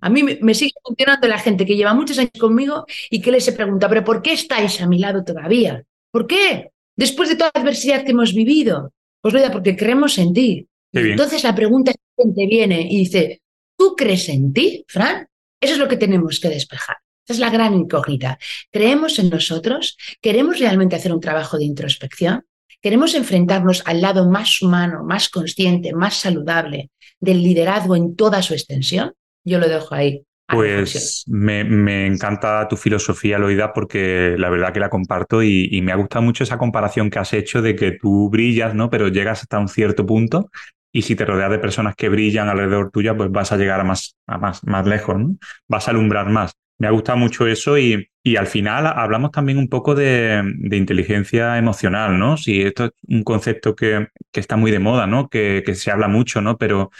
A mí me, sigue funcionando la gente que lleva muchos años conmigo y que les se pregunta, pero ¿por qué estáis a mi lado todavía? ¿Por qué? Después de toda la adversidad que hemos vivido. Pues vaya, porque creemos en ti. Entonces la pregunta es, gente viene y dice, ¿tú crees en ti, Fran? Eso es lo que tenemos que despejar. Esa es la gran incógnita. ¿Creemos en nosotros? ¿Queremos realmente hacer un trabajo de introspección? ¿Queremos enfrentarnos al lado más humano, más consciente, más saludable del liderazgo en toda su extensión? Yo lo dejo ahí. Pues me, encanta tu filosofía, Loida, porque la verdad que la comparto y, me ha gustado mucho esa comparación que has hecho de que tú brillas, ¿no? Pero llegas hasta un cierto punto y si te rodeas de personas que brillan alrededor tuya, pues vas a llegar a más, a más, más lejos, ¿no? Vas a alumbrar más. Me ha gustado mucho eso y, y al final hablamos también un poco de, inteligencia emocional, ¿no? Si esto es un concepto que, que está muy de moda, ¿no? Que, que, se habla mucho, ¿no? Pero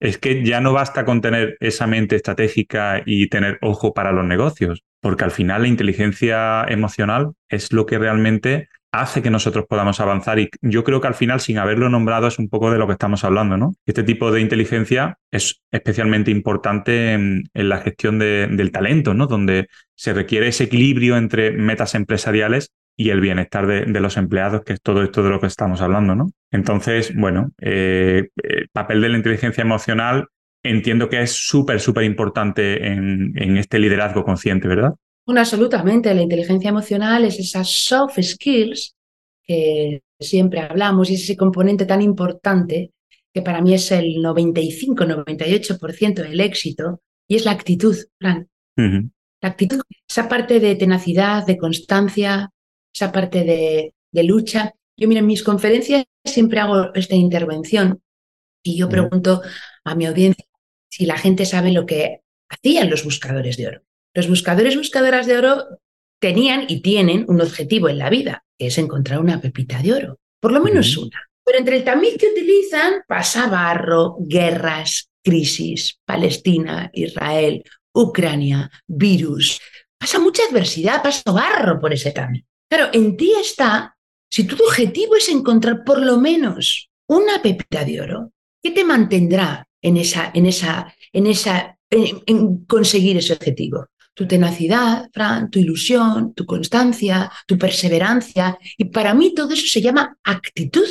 es que ya no basta con tener esa mente estratégica y tener ojo para los negocios, porque al final la inteligencia emocional es lo que realmente hace que nosotros podamos avanzar y yo creo que al final, sin haberlo nombrado, es un poco de lo que estamos hablando, ¿no? Este tipo de inteligencia es especialmente importante en, la gestión del talento, ¿no? Donde se requiere ese equilibrio entre metas empresariales y el bienestar de, los empleados, que es todo esto de lo que estamos hablando, ¿no? Entonces, bueno, eh, el papel de la inteligencia emocional entiendo que es súper, súper importante en, en este liderazgo consciente, ¿verdad? Bueno, absolutamente. La inteligencia emocional es esas soft skills que siempre hablamos y es ese componente tan importante que para mí es el 95-98% del éxito y es la actitud, Fran. La actitud, esa parte de tenacidad, de constancia, esa parte de, de lucha. Yo, mira, en mis conferencias siempre hago esta intervención y yo pregunto a mi audiencia si la gente sabe lo que hacían los buscadores de oro. Los buscadores y buscadoras de oro tenían y tienen un objetivo en la vida, que es encontrar una pepita de oro, por lo menos una. Pero entre el tamiz que utilizan pasa barro, guerras, crisis, Palestina, Israel, Ucrania, virus. Pasa mucha adversidad, pasa barro por ese tamiz. Claro, en ti está, si tu objetivo es encontrar por lo menos una pepita de oro, ¿qué te mantendrá en esa, en esa, en esa, en conseguir ese objetivo? Tu tenacidad, Fran, tu ilusión, tu constancia, tu perseverancia. Y para mí todo eso se llama actitud.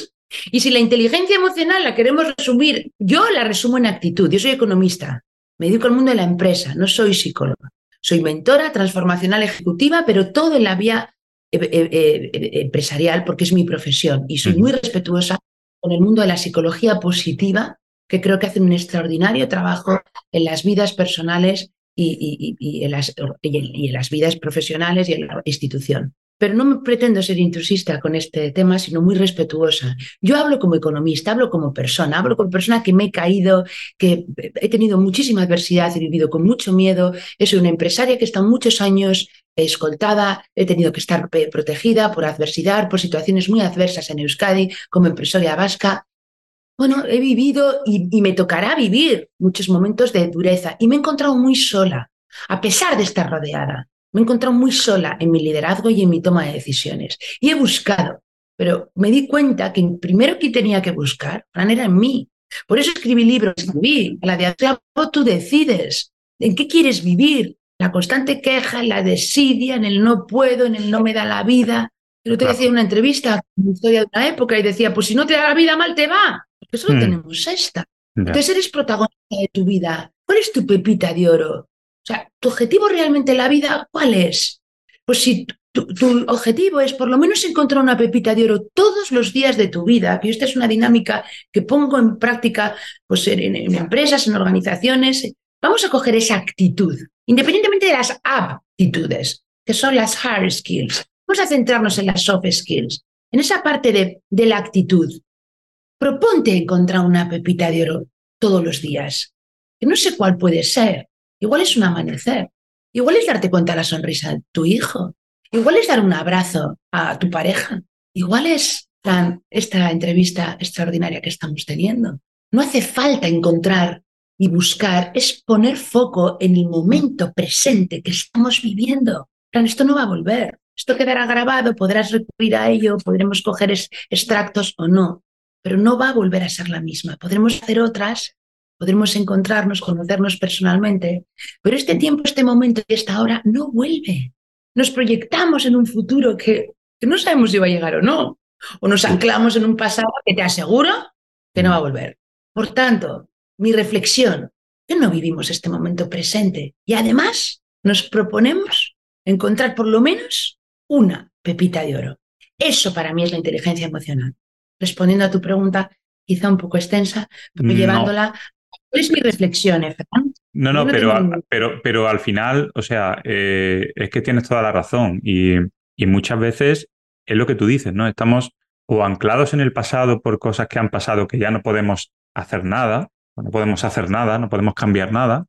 Y si la inteligencia emocional la queremos resumir, yo la resumo en actitud. Yo soy economista, me dedico al mundo de la empresa, no soy psicóloga. Soy mentora transformacional ejecutiva, pero todo en la vía eh, eh, eh, empresarial porque es mi profesión y soy muy respetuosa con el mundo de la psicología positiva, que creo que hacen un extraordinario trabajo en las vidas personales y, en las, y, en, las, vidas profesionales y en la institución. Pero no pretendo ser intrusista con este tema, sino muy respetuosa. Yo hablo como economista, hablo como persona, hablo como persona que me he caído, que he tenido muchísima adversidad, he vivido con mucho miedo, soy una empresaria que está muchos años escoltada, he tenido que estar protegida por adversidad, por situaciones muy adversas en Euskadi como empresaria vasca bueno, he vivido y, me tocará vivir muchos momentos de dureza y me he encontrado muy sola, a pesar de estar rodeada. Me he encontrado muy sola en mi liderazgo y en mi toma de decisiones. Y he buscado, pero me di cuenta que primero que tenía que buscar, Fran, era en mí. Por eso escribí libros, escribí la de tú decides en qué quieres vivir. La constante queja, la desidia, en el no puedo, en el no me da la vida. Pero te decía una entrevista, una historia de una época, y decía, pues si no te da la vida mal, te va. Porque solo hmm. tenemos esta. Entonces eres protagonista de tu vida. ¿Cuál es tu pepita de oro? O sea, ¿tu objetivo realmente en la vida cuál es? Pues si tu, objetivo es por lo menos encontrar una pepita de oro todos los días de tu vida, que esta es una dinámica que pongo en práctica pues, en, en empresas, en organizaciones, vamos a coger esa actitud, independientemente de las aptitudes, que son las hard skills. Vamos a centrarnos en las soft skills, en esa parte de, de la actitud. Proponte encontrar una pepita de oro todos los días. Que no sé cuál puede ser. Igual es un amanecer. Igual es darte cuenta de la sonrisa de tu hijo. Igual es dar un abrazo a tu pareja. Igual es esta entrevista extraordinaria que estamos teniendo. No hace falta encontrar y buscar, es poner foco en el momento presente que estamos viviendo. esto no va a volver. Esto quedará grabado, podrás recurrir a ello, podremos coger extractos o no, pero no va a volver a ser la misma. Podremos hacer otras, podremos encontrarnos, conocernos personalmente, pero este tiempo, este momento y esta hora no vuelve. Nos proyectamos en un futuro que, que no sabemos si va a llegar o no, o nos anclamos en un pasado que te aseguro que no va a volver. Por tanto, mi reflexión, que no vivimos este momento presente y además nos proponemos encontrar por lo menos una pepita de oro. Eso para mí es la inteligencia emocional respondiendo a tu pregunta, quizá un poco extensa, pero llevándola. ¿Cuál es mi reflexión, No, no, pero, pero, pero al final, o sea, eh, es que tienes toda la razón y, y muchas veces es lo que tú dices, ¿no? Estamos o anclados en el pasado por cosas que han pasado que ya no podemos hacer nada, no podemos hacer nada, no podemos cambiar nada,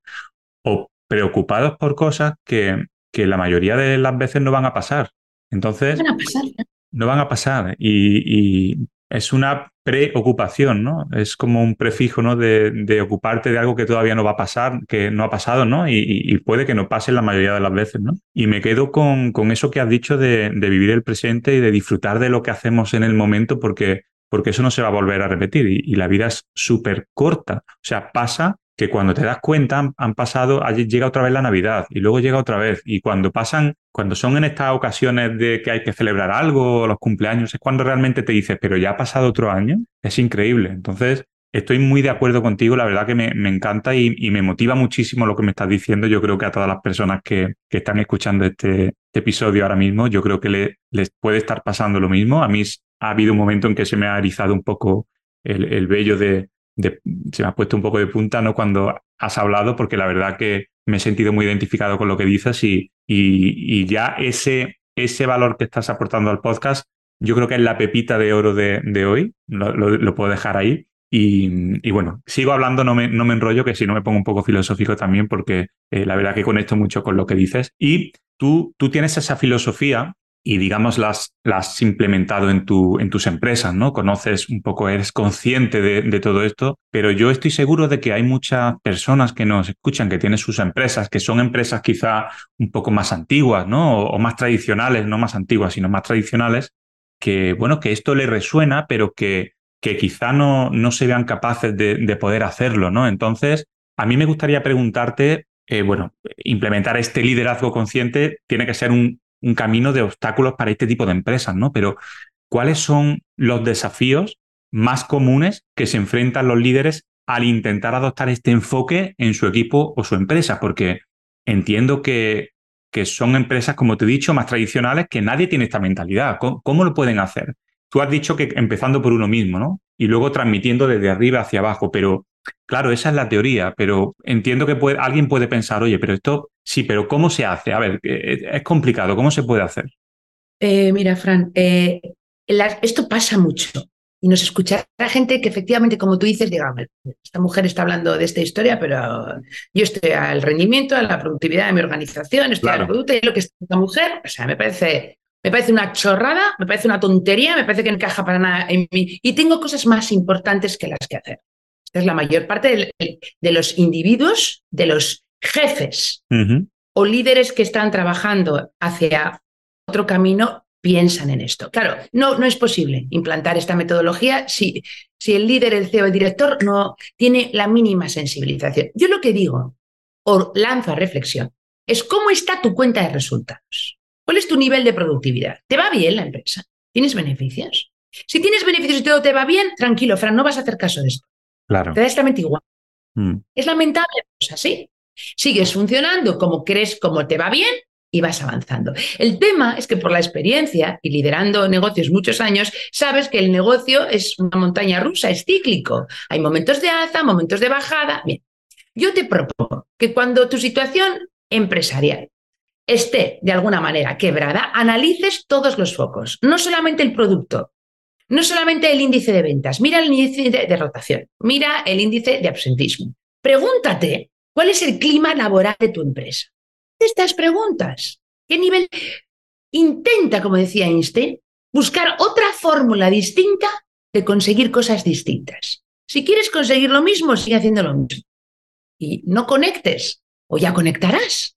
o preocupados por cosas que, que la mayoría de las veces no van a pasar. Entonces, van a pasar. no van a pasar. Y, es una preocupación, ¿no? Es como un prefijo, ¿no? De, ocuparte de algo que todavía no va a pasar, que no ha pasado, ¿no? Y, puede que no pase la mayoría de las veces, ¿no? Y me quedo con, con eso que has dicho de, vivir el presente y de disfrutar de lo que hacemos en el momento porque, porque eso no se va a volver a repetir y, y la vida es súper corta. O sea, pasa que cuando te das cuenta han, pasado, llega otra vez la Navidad y luego llega otra vez. Y cuando pasan, cuando son en estas ocasiones de que hay que celebrar algo, los cumpleaños, es cuando realmente te dices, pero ya ha pasado otro año. Es increíble. Entonces, estoy muy de acuerdo contigo. La verdad que me, encanta y, me motiva muchísimo lo que me estás diciendo. Yo creo que a todas las personas que, están escuchando este, este, episodio ahora mismo, yo creo que les puede estar pasando lo mismo. A mí ha habido un momento en que se me ha erizado un poco el, el vello de se me ha puesto un poco de punta ¿no? cuando has hablado, porque la verdad que me he sentido muy identificado con lo que dices y, y, ya ese, ese valor que estás aportando al podcast, yo creo que es la pepita de oro de, hoy, lo, puedo dejar ahí. Y, y, bueno, sigo hablando, no me, no me enrollo, que si no me pongo un poco filosófico también, porque eh, la verdad que conecto mucho con lo que dices. Y tú, tú tienes esa filosofía y digamos las, has implementado en, tu, en tus empresas, ¿no? Conoces un poco, eres consciente de, todo esto, pero yo estoy seguro de que hay muchas personas que nos escuchan, que tienen sus empresas, que son empresas quizá un poco más antiguas, ¿no? O, más tradicionales, no más antiguas, sino más tradicionales, que, bueno, que esto le resuena, pero que, que quizá no, no se vean capaces de, poder hacerlo, ¿no? Entonces, a mí me gustaría preguntarte, eh, bueno, implementar este liderazgo consciente tiene que ser un, un camino de obstáculos para este tipo de empresas, ¿no? Pero, ¿cuáles son los desafíos más comunes que se enfrentan los líderes al intentar adoptar este enfoque en su equipo o su empresa? Porque entiendo que, que son empresas, como te he dicho, más tradicionales, que nadie tiene esta mentalidad. ¿Cómo, lo pueden hacer? Tú has dicho que empezando por uno mismo, ¿no? Y luego transmitiendo desde arriba hacia abajo, pero Claro, esa es la teoría, pero entiendo que alguien puede pensar, oye, pero esto sí, pero ¿cómo se hace? A ver, eh, es complicado, ¿cómo se puede hacer? Eh, mira, Fran, eh, esto pasa mucho y nos escuchará gente que efectivamente, como tú dices, diga, esta mujer está hablando de esta historia, pero yo estoy al rendimiento, a la productividad de mi organización, estoy al producto y lo que está esta mujer, o sea, me parece, me parece una chorrada, me parece una tontería, me parece que no encaja para nada en mí y tengo cosas más importantes que las que hacer es la mayor parte de, los individuos, de los jefes o líderes que están trabajando hacia otro camino piensan en esto. Claro, no, no es posible implantar esta metodología si, si el líder, el CEO, el director no tiene la mínima sensibilización. Yo lo que digo, o lanzo a reflexión, es cómo está tu cuenta de resultados. ¿Cuál es tu nivel de productividad? ¿Te va bien la empresa? ¿Tienes beneficios? Si tienes beneficios y todo te va bien, tranquilo, Fran, no vas a hacer caso de esto. Claro. Exactamente igual. Mm. Es lamentable, pues así. Sigues funcionando como crees, como te va bien y vas avanzando. El tema es que por la experiencia y liderando negocios muchos años, sabes que el negocio es una montaña rusa, es cíclico. Hay momentos de alza, momentos de bajada. Bien, yo te propongo que cuando tu situación empresarial esté de alguna manera quebrada, analices todos los focos, no solamente el producto, no solamente el índice de ventas, mira el índice de, rotación, mira el índice de absentismo. Pregúntate cuál es el clima laboral de tu empresa. Estas preguntas, ¿qué nivel? Intenta, como decía Einstein, buscar otra fórmula distinta de conseguir cosas distintas. Si quieres conseguir lo mismo, sigue haciendo lo mismo. Y no conectes, o ya conectarás.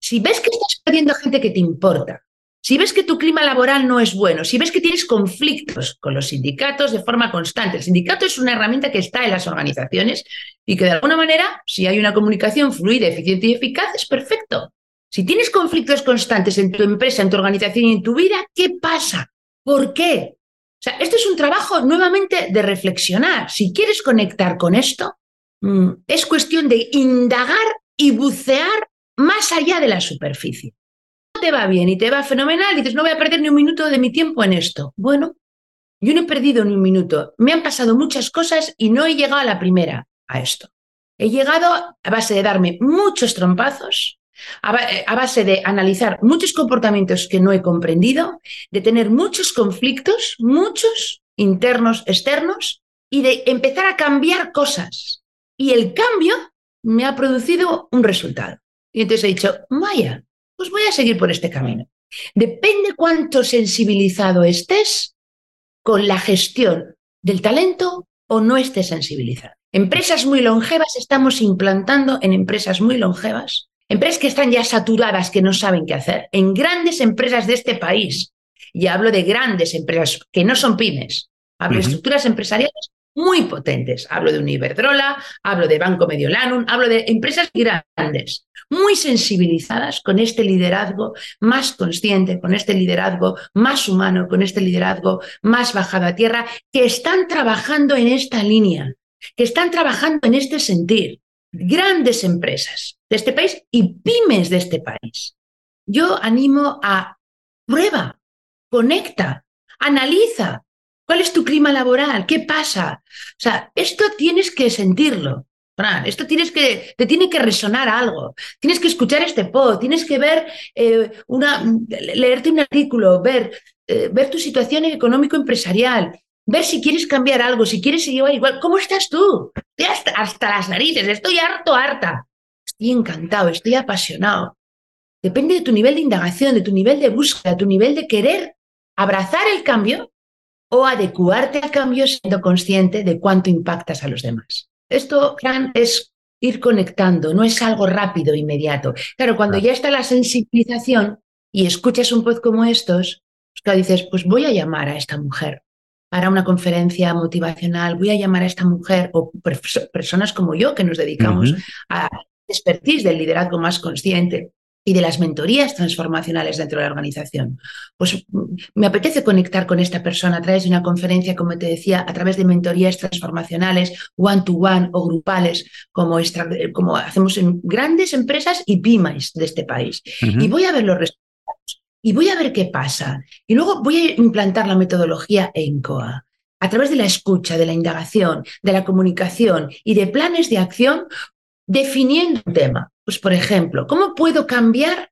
Si ves que estás perdiendo gente que te importa, si ves que tu clima laboral no es bueno, si ves que tienes conflictos con los sindicatos de forma constante, el sindicato es una herramienta que está en las organizaciones y que de alguna manera, si hay una comunicación fluida, eficiente y eficaz, es perfecto. Si tienes conflictos constantes en tu empresa, en tu organización y en tu vida, ¿qué pasa? ¿Por qué? O sea, esto es un trabajo nuevamente de reflexionar. Si quieres conectar con esto, mm, es cuestión de indagar y bucear más allá de la superficie te va bien y te va fenomenal, dices, no voy a perder ni un minuto de mi tiempo en esto. Bueno, yo no he perdido ni un minuto. Me han pasado muchas cosas y no he llegado a la primera, a esto. He llegado a base de darme muchos trompazos, a base de analizar muchos comportamientos que no he comprendido, de tener muchos conflictos, muchos internos, externos, y de empezar a cambiar cosas. Y el cambio me ha producido un resultado. Y entonces he dicho, Maya, pues voy a seguir por este camino. Depende cuánto sensibilizado estés, con la gestión del talento o no estés sensibilizado. Empresas muy longevas estamos implantando en empresas muy longevas, empresas que están ya saturadas, que no saben qué hacer, en grandes empresas de este país. Y hablo de grandes empresas que no son pymes, hablo de estructuras empresariales muy potentes. Hablo de un Iberdrola, hablo de Banco Mediolanum, hablo de empresas grandes, muy sensibilizadas con este liderazgo más consciente, con este liderazgo más humano, con este liderazgo más bajado a tierra, que están trabajando en esta línea, que están trabajando en este sentir. Grandes empresas de este país y pymes de este país. Yo animo a prueba, conecta, analiza, ¿Cuál es tu clima laboral? ¿Qué pasa? O sea, esto tienes que sentirlo. Esto tienes que, te tiene que resonar algo. Tienes que escuchar este pod, tienes que ver eh, una, leerte un artículo, ver, eh, ver tu situación económico-empresarial, ver si quieres cambiar algo, si quieres seguir igual. ¿Cómo estás tú? Estoy hasta, hasta las narices, estoy harto, harta. Estoy encantado, estoy apasionado. Depende de tu nivel de indagación, de tu nivel de búsqueda, de tu nivel de querer abrazar el cambio o adecuarte al cambio siendo consciente de cuánto impactas a los demás. Esto, Fran, es ir conectando, no es algo rápido, inmediato. Claro, cuando ya está la sensibilización y escuchas un post como estos, pues dices, pues voy a llamar a esta mujer para una conferencia motivacional, voy a llamar a esta mujer o personas como yo que nos dedicamos a expertise del liderazgo más consciente y de las mentorías transformacionales dentro de la organización. Pues mm, me apetece conectar con esta persona a través de una conferencia, como te decía, a través de mentorías transformacionales, one-to-one o grupales, como, como, hacemos en grandes empresas y pymes de este país. Y voy a ver los resultados y voy a ver qué pasa. Y luego voy a implantar la metodología ENCOA. A través de la escucha, de la indagación, de la comunicación y de planes de acción, definiendo un tema. Pues, por ejemplo, ¿cómo puedo cambiar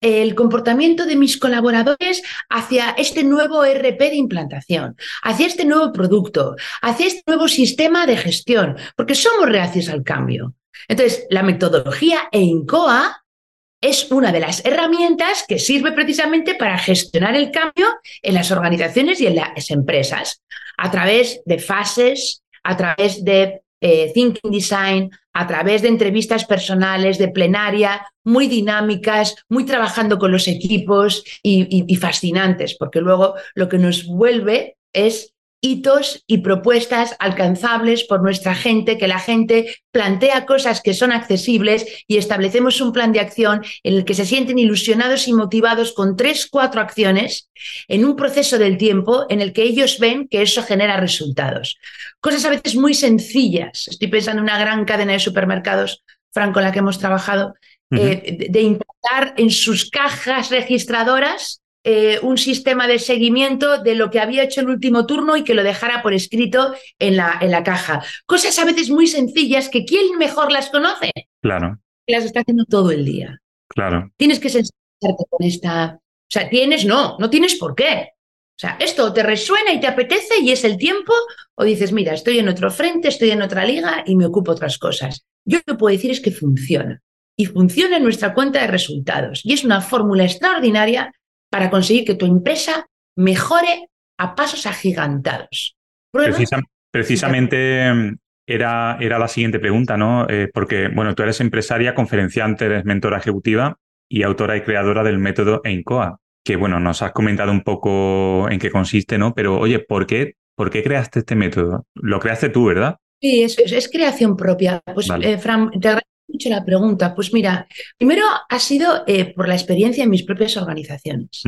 el comportamiento de mis colaboradores hacia este nuevo RP de implantación, hacia este nuevo producto, hacia este nuevo sistema de gestión, porque somos reacios al cambio. Entonces, la metodología EINCOA es una de las herramientas que sirve precisamente para gestionar el cambio en las organizaciones y en las empresas, a través de fases, a través de eh, thinking design, a través de entrevistas personales, de plenaria, muy dinámicas, muy trabajando con los equipos y fascinantes, porque luego lo que nos vuelve es hitos y propuestas alcanzables por nuestra gente, que la gente plantea cosas que son accesibles y establecemos un plan de acción en el que se sienten ilusionados y motivados con tres, cuatro acciones en un proceso del tiempo en el que ellos ven que eso genera resultados. Cosas a veces muy sencillas. Estoy pensando en una gran cadena de supermercados, Franco, con la que hemos trabajado, eh, de impactar en sus cajas registradoras eh, un sistema de seguimiento de lo que había hecho el último turno y que lo dejara por escrito en la, en la caja. Cosas a veces muy sencillas que quién mejor las conoce. Claro. Las está haciendo todo el día. Claro. Tienes que sensibilizarte con esta. O sea, tienes, no, no tienes por qué. O sea, esto te resuena y te apetece y es el tiempo, o dices, mira, estoy en otro frente, estoy en otra liga y me ocupo otras cosas. Yo lo que puedo decir es que funciona. Y funciona en nuestra cuenta de resultados. Y es una fórmula extraordinaria para conseguir que tu empresa mejore a pasos agigantados. precisamente era, era, la siguiente pregunta, ¿no? Eh, porque, bueno, tú eres empresaria, conferenciante, eres mentora ejecutiva y autora y creadora del método EINCOA, que, bueno, nos has comentado un poco en qué consiste, ¿no? Pero, oye, ¿por qué, ¿por qué creaste este método? Lo creaste tú, ¿verdad? Sí, es, creación propia. Pues, eh, Fran, te agradezco mucho la pregunta. Pues mira, primero ha sido eh, por la experiencia en mis propias organizaciones,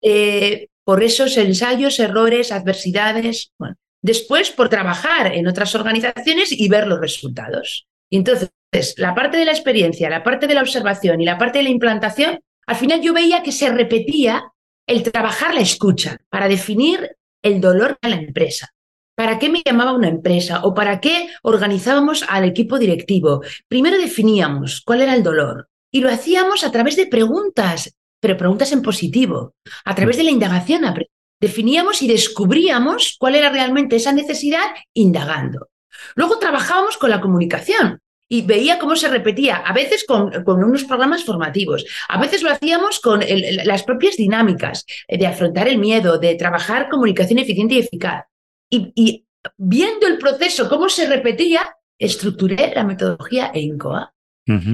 eh, por esos ensayos, errores, adversidades. Bueno. Después, por trabajar en otras organizaciones y ver los resultados. Entonces, la parte de la experiencia, la parte de la observación y la parte de la implantación, al final yo veía que se repetía el trabajar la escucha para definir el dolor de la empresa. ¿Para qué me llamaba una empresa o para qué organizábamos al equipo directivo? Primero definíamos cuál era el dolor y lo hacíamos a través de preguntas, pero preguntas en positivo, a través de la indagación. Definíamos y descubríamos cuál era realmente esa necesidad indagando. Luego trabajábamos con la comunicación y veía cómo se repetía, a veces con, con unos programas formativos, a veces lo hacíamos con las propias dinámicas de afrontar el miedo, de trabajar comunicación eficiente y eficaz. Y, viendo el proceso, cómo se repetía, estructuré la metodología EINCOA.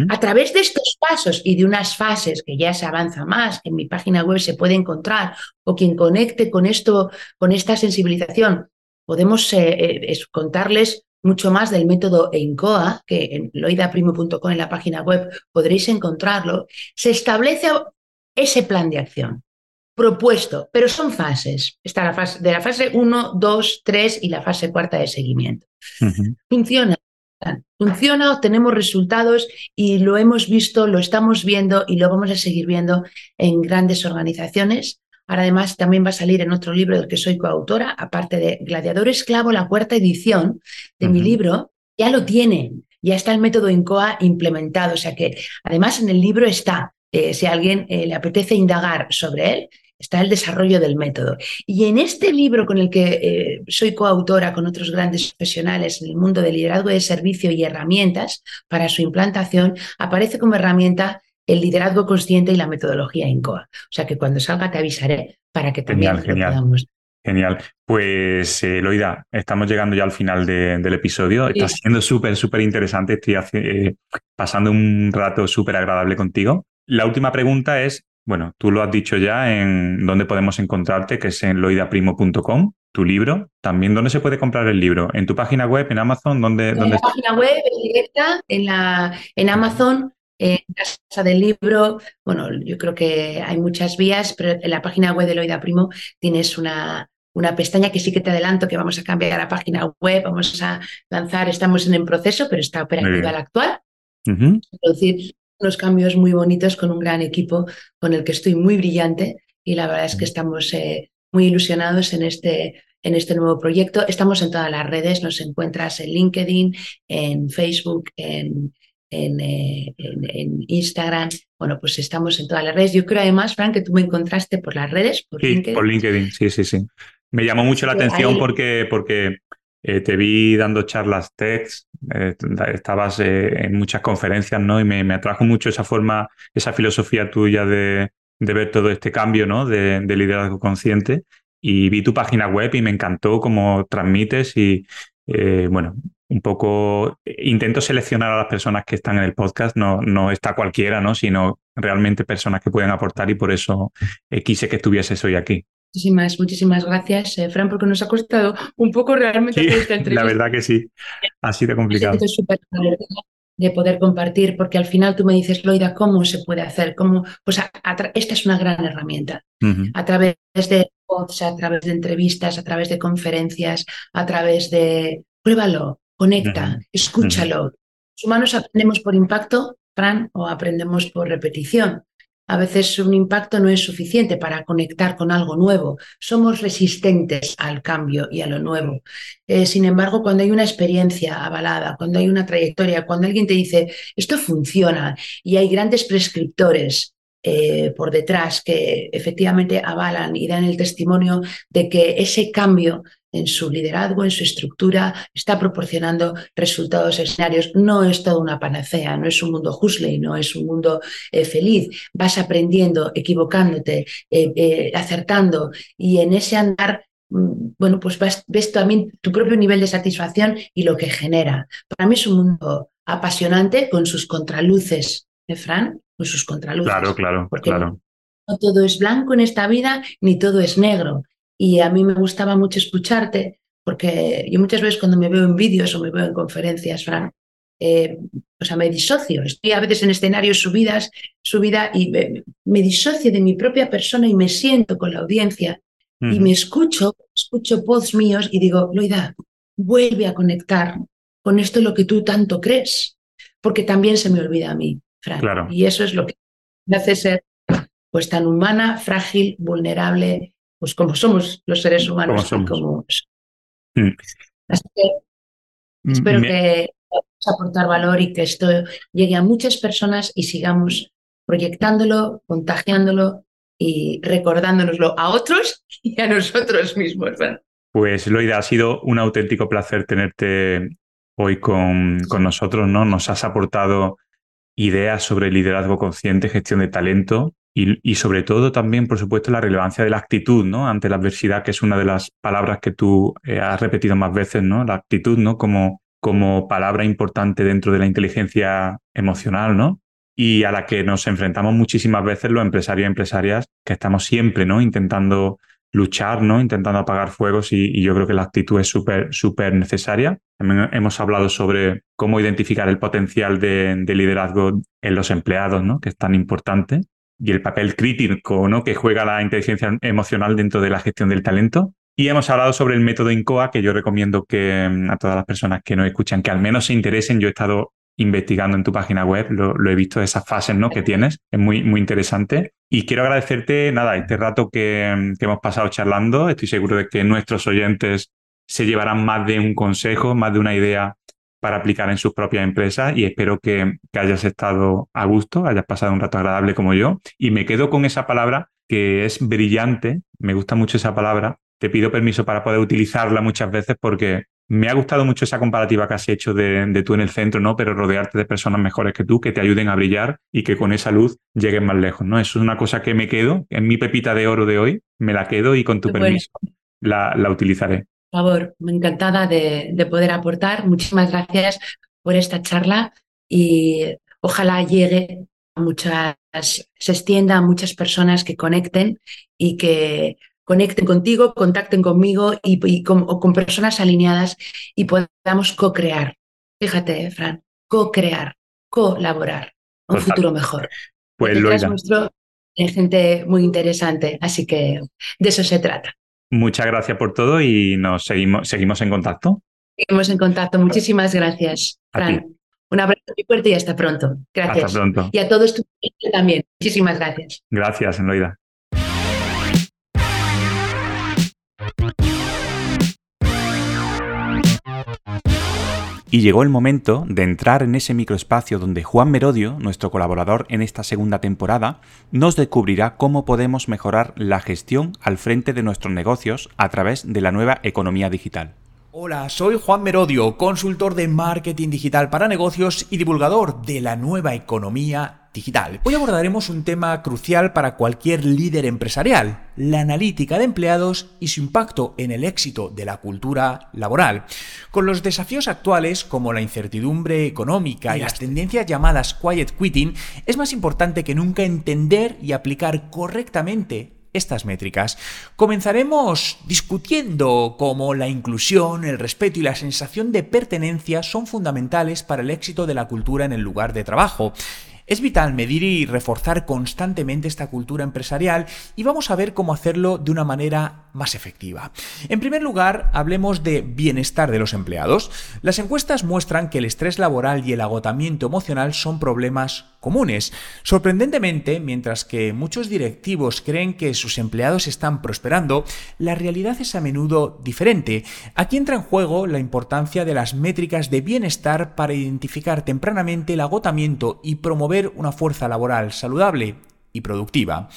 A través de estos pasos y de unas fases que ya se avanza más, que en mi página web se puede encontrar, o quien conecte con esto, con esta sensibilización, podemos eh, eh, contarles mucho más del método EINCOA, que en loidaprimo.com en la página web podréis encontrarlo, se establece ese plan de acción propuesto, pero son fases. Está la fase de la fase 1, 2, 3 y la fase cuarta de seguimiento. Funciona. Funciona, obtenemos resultados y lo hemos visto, lo estamos viendo y lo vamos a seguir viendo en grandes organizaciones. Ahora además también va a salir en otro libro del que soy coautora, aparte de Gladiador Esclavo, la cuarta edición de mi libro, ya lo tienen, ya está el método INCOA implementado, o sea que además en el libro está, eh, si a alguien eh, le apetece indagar sobre él, está el desarrollo del método. Y en este libro con el que eh, soy coautora con otros grandes profesionales en el mundo del liderazgo de servicio y herramientas para su implantación, aparece como herramienta el liderazgo consciente y la metodología INCOA. O sea que cuando salga te avisaré para que también genial, genial. podamos. Genial. Pues, eh, Loida, estamos llegando ya al final del episodio. Está siendo súper, súper interesante. Estoy eh, pasando un rato súper agradable contigo. La última pregunta es, bueno, tú lo has dicho ya en dónde podemos encontrarte, que es en loidaprimo.com, tu libro. También, ¿dónde se puede comprar el libro? ¿En tu página web, en Amazon? ¿Dónde, en la página web, en directa, en, la, en Amazon, en Casa del Libro. Bueno, yo creo que hay muchas vías, pero en la página web de Loida Primo tienes una, una pestaña que sí que te adelanto que vamos a cambiar a la página web, vamos a lanzar, estamos en el proceso, pero está operativa la actual. Decir, unos cambios muy bonitos con un gran equipo con el que estoy muy brillante y la verdad es que estamos eh, muy ilusionados en este, en este nuevo proyecto. Estamos en todas las redes, nos encuentras en LinkedIn, en Facebook, en, en, eh, Instagram. Bueno, pues estamos en todas las redes. Yo creo además, Frank, que tú me encontraste por las redes, por sí, LinkedIn. Por LinkedIn, sí, sí, sí. Me llamó mucho la atención porque, porque eh, te vi dando charlas TEDx, eh, estabas eh, en muchas conferencias, ¿no? Y me, atrajo mucho esa forma, esa filosofía tuya de, ver todo este cambio, ¿no? De, liderazgo consciente. Y vi tu página web y me encantó cómo transmites y, bueno, un poco intento seleccionar a las personas que están en el podcast, no, no está cualquiera, ¿no? Sino realmente personas que pueden aportar y por eso quise que estuvieses hoy aquí. Muchísimas, muchísimas gracias, eh, Fran, porque nos ha costado un poco realmente esta entrevista. La verdad que sí, ha sido complicado. súper de poder compartir, porque al final tú me dices, Loida, ¿cómo se puede hacer? ¿Cómo? Pues esta es una gran herramienta. A través de pods, a través de entrevistas, a través de conferencias, a través de... Pruébalo, conecta, escúchalo. Los humanos aprendemos por impacto, Fran, o aprendemos por repetición. A veces un impacto no es suficiente para conectar con algo nuevo. Somos resistentes al cambio y a lo nuevo. Eh, sin embargo, cuando hay una experiencia avalada, cuando hay una trayectoria, cuando alguien te dice, esto funciona y hay grandes prescriptores eh, por detrás que efectivamente avalan y dan el testimonio de que ese cambio en su liderazgo, en su estructura, está proporcionando resultados escenarios. No es toda una panacea, no es un mundo y no es un mundo eh, feliz. Vas aprendiendo, equivocándote, eh, acertando y en ese andar mm, bueno, pues ves también tu propio nivel de satisfacción y lo que genera. Para mí es un mundo apasionante con sus contraluces, ¿eh, Fran? Con sus contraluces. Claro, claro, porque claro. No todo es blanco en esta vida, ni todo es negro. Y a mí me gustaba mucho escucharte, porque yo muchas veces cuando me veo en vídeos o me veo en conferencias, Fran, eh, o sea, me disocio. Estoy a veces en escenarios subidas, subida y me, disocio de mi propia persona y me siento con la audiencia y me escucho, escucho pods míos y digo, Loida, vuelve a conectar con esto lo que tú tanto crees, porque también se me olvida a mí, Fran. Claro. Y eso es lo que me hace ser pues tan humana, frágil, vulnerable pues como somos los seres humanos. Como mm. Así que mm, espero que podamos aportar valor y que esto llegue a muchas personas y sigamos proyectándolo, contagiándolo y recordándonoslo a otros y a nosotros mismos. Pues Loida, ha sido un auténtico placer tenerte hoy con, con nosotros, ¿no? Nos has aportado ideas sobre liderazgo consciente, gestión de talento y, sobre todo también, por supuesto, la relevancia de la actitud, ¿no? Ante la adversidad, que es una de las palabras que tú eh, has repetido más veces, ¿no? La actitud, ¿no? Como, como palabra importante dentro de la inteligencia emocional, ¿no? Y a la que nos enfrentamos muchísimas veces los empresarios y empresarias que estamos siempre, ¿no? Intentando luchar, ¿no? Intentando apagar fuegos y, yo creo que la actitud es súper, súper necesaria. También hemos hablado sobre cómo identificar el potencial de, de, liderazgo en los empleados, ¿no? Que es tan importante y el papel crítico ¿no? que juega la inteligencia emocional dentro de la gestión del talento. Y hemos hablado sobre el método INCOA, que yo recomiendo que mm, a todas las personas que nos escuchan, que al menos se interesen. Yo he estado investigando en tu página web, lo, he visto esas fases ¿no? que tienes, es muy, muy interesante. Y quiero agradecerte, nada, este rato que, mm, que hemos pasado charlando. Estoy seguro de que nuestros oyentes se llevarán más de un consejo, más de una idea para aplicar en sus propias empresas y espero que, hayas estado a gusto, hayas pasado un rato agradable como yo. Y me quedo con esa palabra que es brillante, me gusta mucho esa palabra. Te pido permiso para poder utilizarla muchas veces porque me ha gustado mucho esa comparativa que has hecho de, tú en el centro, ¿no? Pero rodearte de personas mejores que tú, que te ayuden a brillar y que con esa luz lleguen más lejos, ¿no? Eso es una cosa que me quedo, en mi pepita de oro de hoy, me la quedo y con tu permiso la, la utilizaré. Por favor, encantada de, poder aportar. Muchísimas gracias por esta charla y ojalá llegue a muchas, se extienda a muchas personas que conecten y que conecten contigo, contacten conmigo y, con, con, personas alineadas y podamos co-crear. Fíjate, Fran, co-crear, colaborar, un futuro mejor. Pues lo nuestro, gente muy interesante, así que de eso se trata. Muchas gracias por todo y nos seguimos, seguimos en contacto. Seguimos en contacto. Muchísimas gracias, Fran. Un abrazo muy fuerte y hasta pronto. Gracias. Hasta pronto. Y a todos tu también. Muchísimas gracias. Gracias, Eloida. Y llegó el momento de entrar en ese microespacio donde Juan Merodio, nuestro colaborador en esta segunda temporada, nos descubrirá cómo podemos mejorar la gestión al frente de nuestros negocios a través de la nueva economía digital. Hola, soy Juan Merodio, consultor de marketing digital para negocios y divulgador de la nueva economía digital. Hoy abordaremos un tema crucial para cualquier líder empresarial, la analítica de empleados y su impacto en el éxito de la cultura laboral. Con los desafíos actuales como la incertidumbre económica y las tendencias llamadas quiet quitting, es más importante que nunca entender y aplicar correctamente estas métricas. Comenzaremos discutiendo cómo la inclusión, el respeto y la sensación de pertenencia son fundamentales para el éxito de la cultura en el lugar de trabajo. Es vital medir y reforzar constantemente esta cultura empresarial y vamos a ver cómo hacerlo de una manera más efectiva. En primer lugar, hablemos de bienestar de los empleados. Las encuestas muestran que el estrés laboral y el agotamiento emocional son problemas comunes. Sorprendentemente, mientras que muchos directivos creen que sus empleados están prosperando, la realidad es a menudo diferente. Aquí entra en juego la importancia de las métricas de bienestar para identificar tempranamente el agotamiento y promover una fuerza laboral saludable y productiva.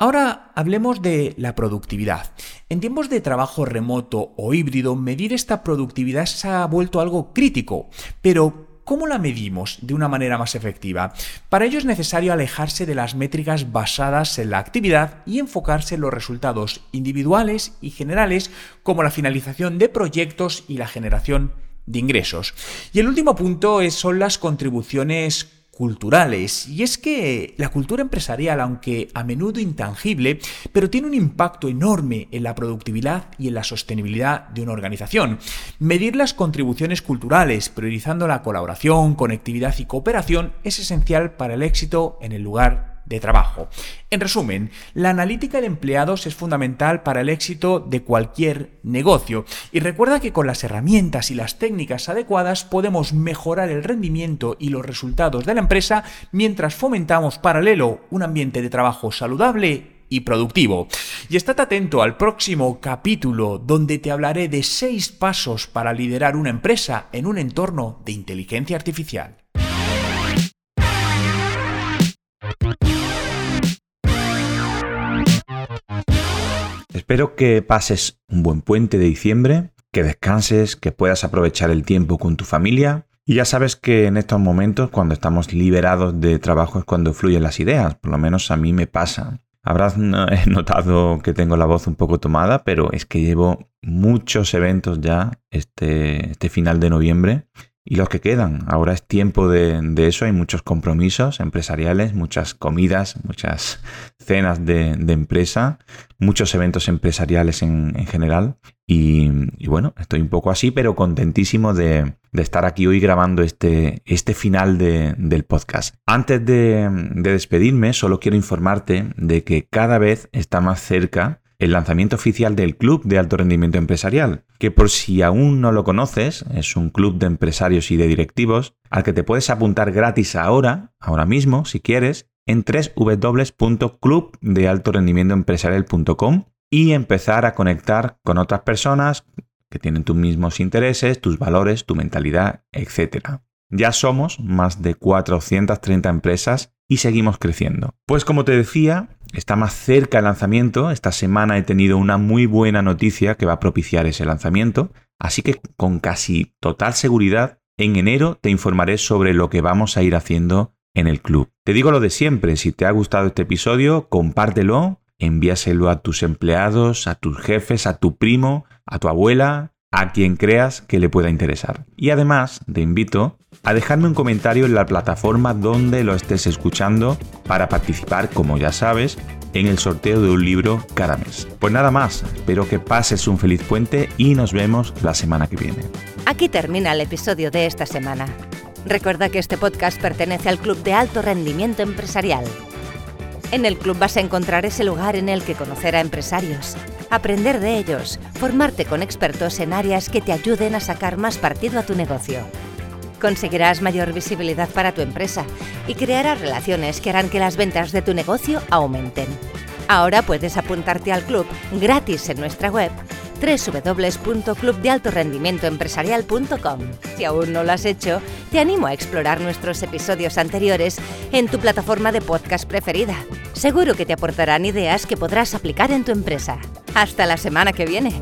Ahora hablemos de la productividad. En tiempos de trabajo remoto o híbrido, medir esta productividad se ha vuelto algo crítico, pero ¿Cómo la medimos de una manera más efectiva? Para ello es necesario alejarse de las métricas basadas en la actividad y enfocarse en los resultados individuales y generales como la finalización de proyectos y la generación de ingresos. Y el último punto son las contribuciones culturales. Y es que la cultura empresarial, aunque a menudo intangible, pero tiene un impacto enorme en la productividad y en la sostenibilidad de una organización. Medir las contribuciones culturales, priorizando la colaboración, conectividad y cooperación, es esencial para el éxito en el lugar de trabajo. En resumen, la analítica de empleados es fundamental para el éxito de cualquier negocio y recuerda que con las herramientas y las técnicas adecuadas podemos mejorar el rendimiento y los resultados de la empresa mientras fomentamos paralelo un ambiente de trabajo saludable y productivo. Y estate atento al próximo capítulo donde te hablaré de seis pasos para liderar una empresa en un entorno de inteligencia artificial. Espero que pases un buen puente de diciembre, que descanses, que puedas aprovechar el tiempo con tu familia. Y ya sabes que en estos momentos, cuando estamos liberados de trabajo, es cuando fluyen las ideas. Por lo menos a mí me pasa. Habrás notado que tengo la voz un poco tomada, pero es que llevo muchos eventos ya este, este final de noviembre y los que quedan. Ahora es tiempo de, eso, hay muchos compromisos empresariales, muchas comidas, muchas cenas de, empresa, muchos eventos empresariales en, general. Y, bueno, estoy un poco así, pero contentísimo de, estar aquí hoy grabando este, este final del podcast. Antes de despedirme, solo quiero informarte de que cada vez está más cerca el lanzamiento oficial del Club de Alto Rendimiento Empresarial, que por si aún no lo conoces, es un club de empresarios y de directivos al que te puedes apuntar gratis ahora, ahora mismo, si quieres, en www.clubdealtorendimientoempresarial.com y empezar a conectar con otras personas que tienen tus mismos intereses, tus valores, tu mentalidad, etc. Ya somos más de 430 empresas y seguimos creciendo. Pues como te decía, está más cerca el lanzamiento. Esta semana he tenido una muy buena noticia que va a propiciar ese lanzamiento. Así que con casi total seguridad, en enero te informaré sobre lo que vamos a ir haciendo en el club. Te digo lo de siempre, si te ha gustado este episodio, compártelo, envíaselo a tus empleados, a tus jefes, a tu primo, a tu abuela, a quien creas que le pueda interesar. Y además te invito a dejarme un comentario en la plataforma donde lo estés escuchando para participar, como ya sabes, en el sorteo de un libro cada mes. Pues nada más, espero que pases un feliz puente y nos vemos la semana que viene. Aquí termina el episodio de esta semana. Recuerda que este podcast pertenece al Club de Alto Rendimiento Empresarial. En el club vas a encontrar ese lugar en el que conocer a empresarios aprender de ellos, formarte con expertos en áreas que te ayuden a sacar más partido a tu negocio. Conseguirás mayor visibilidad para tu empresa y crearás relaciones que harán que las ventas de tu negocio aumenten. Ahora puedes apuntarte al club gratis en nuestra web www.clubdealtorendimientoempresarial.com. Si aún no lo has hecho, te animo a explorar nuestros episodios anteriores en tu plataforma de podcast preferida. Seguro que te aportarán ideas que podrás aplicar en tu empresa. Hasta la semana que viene.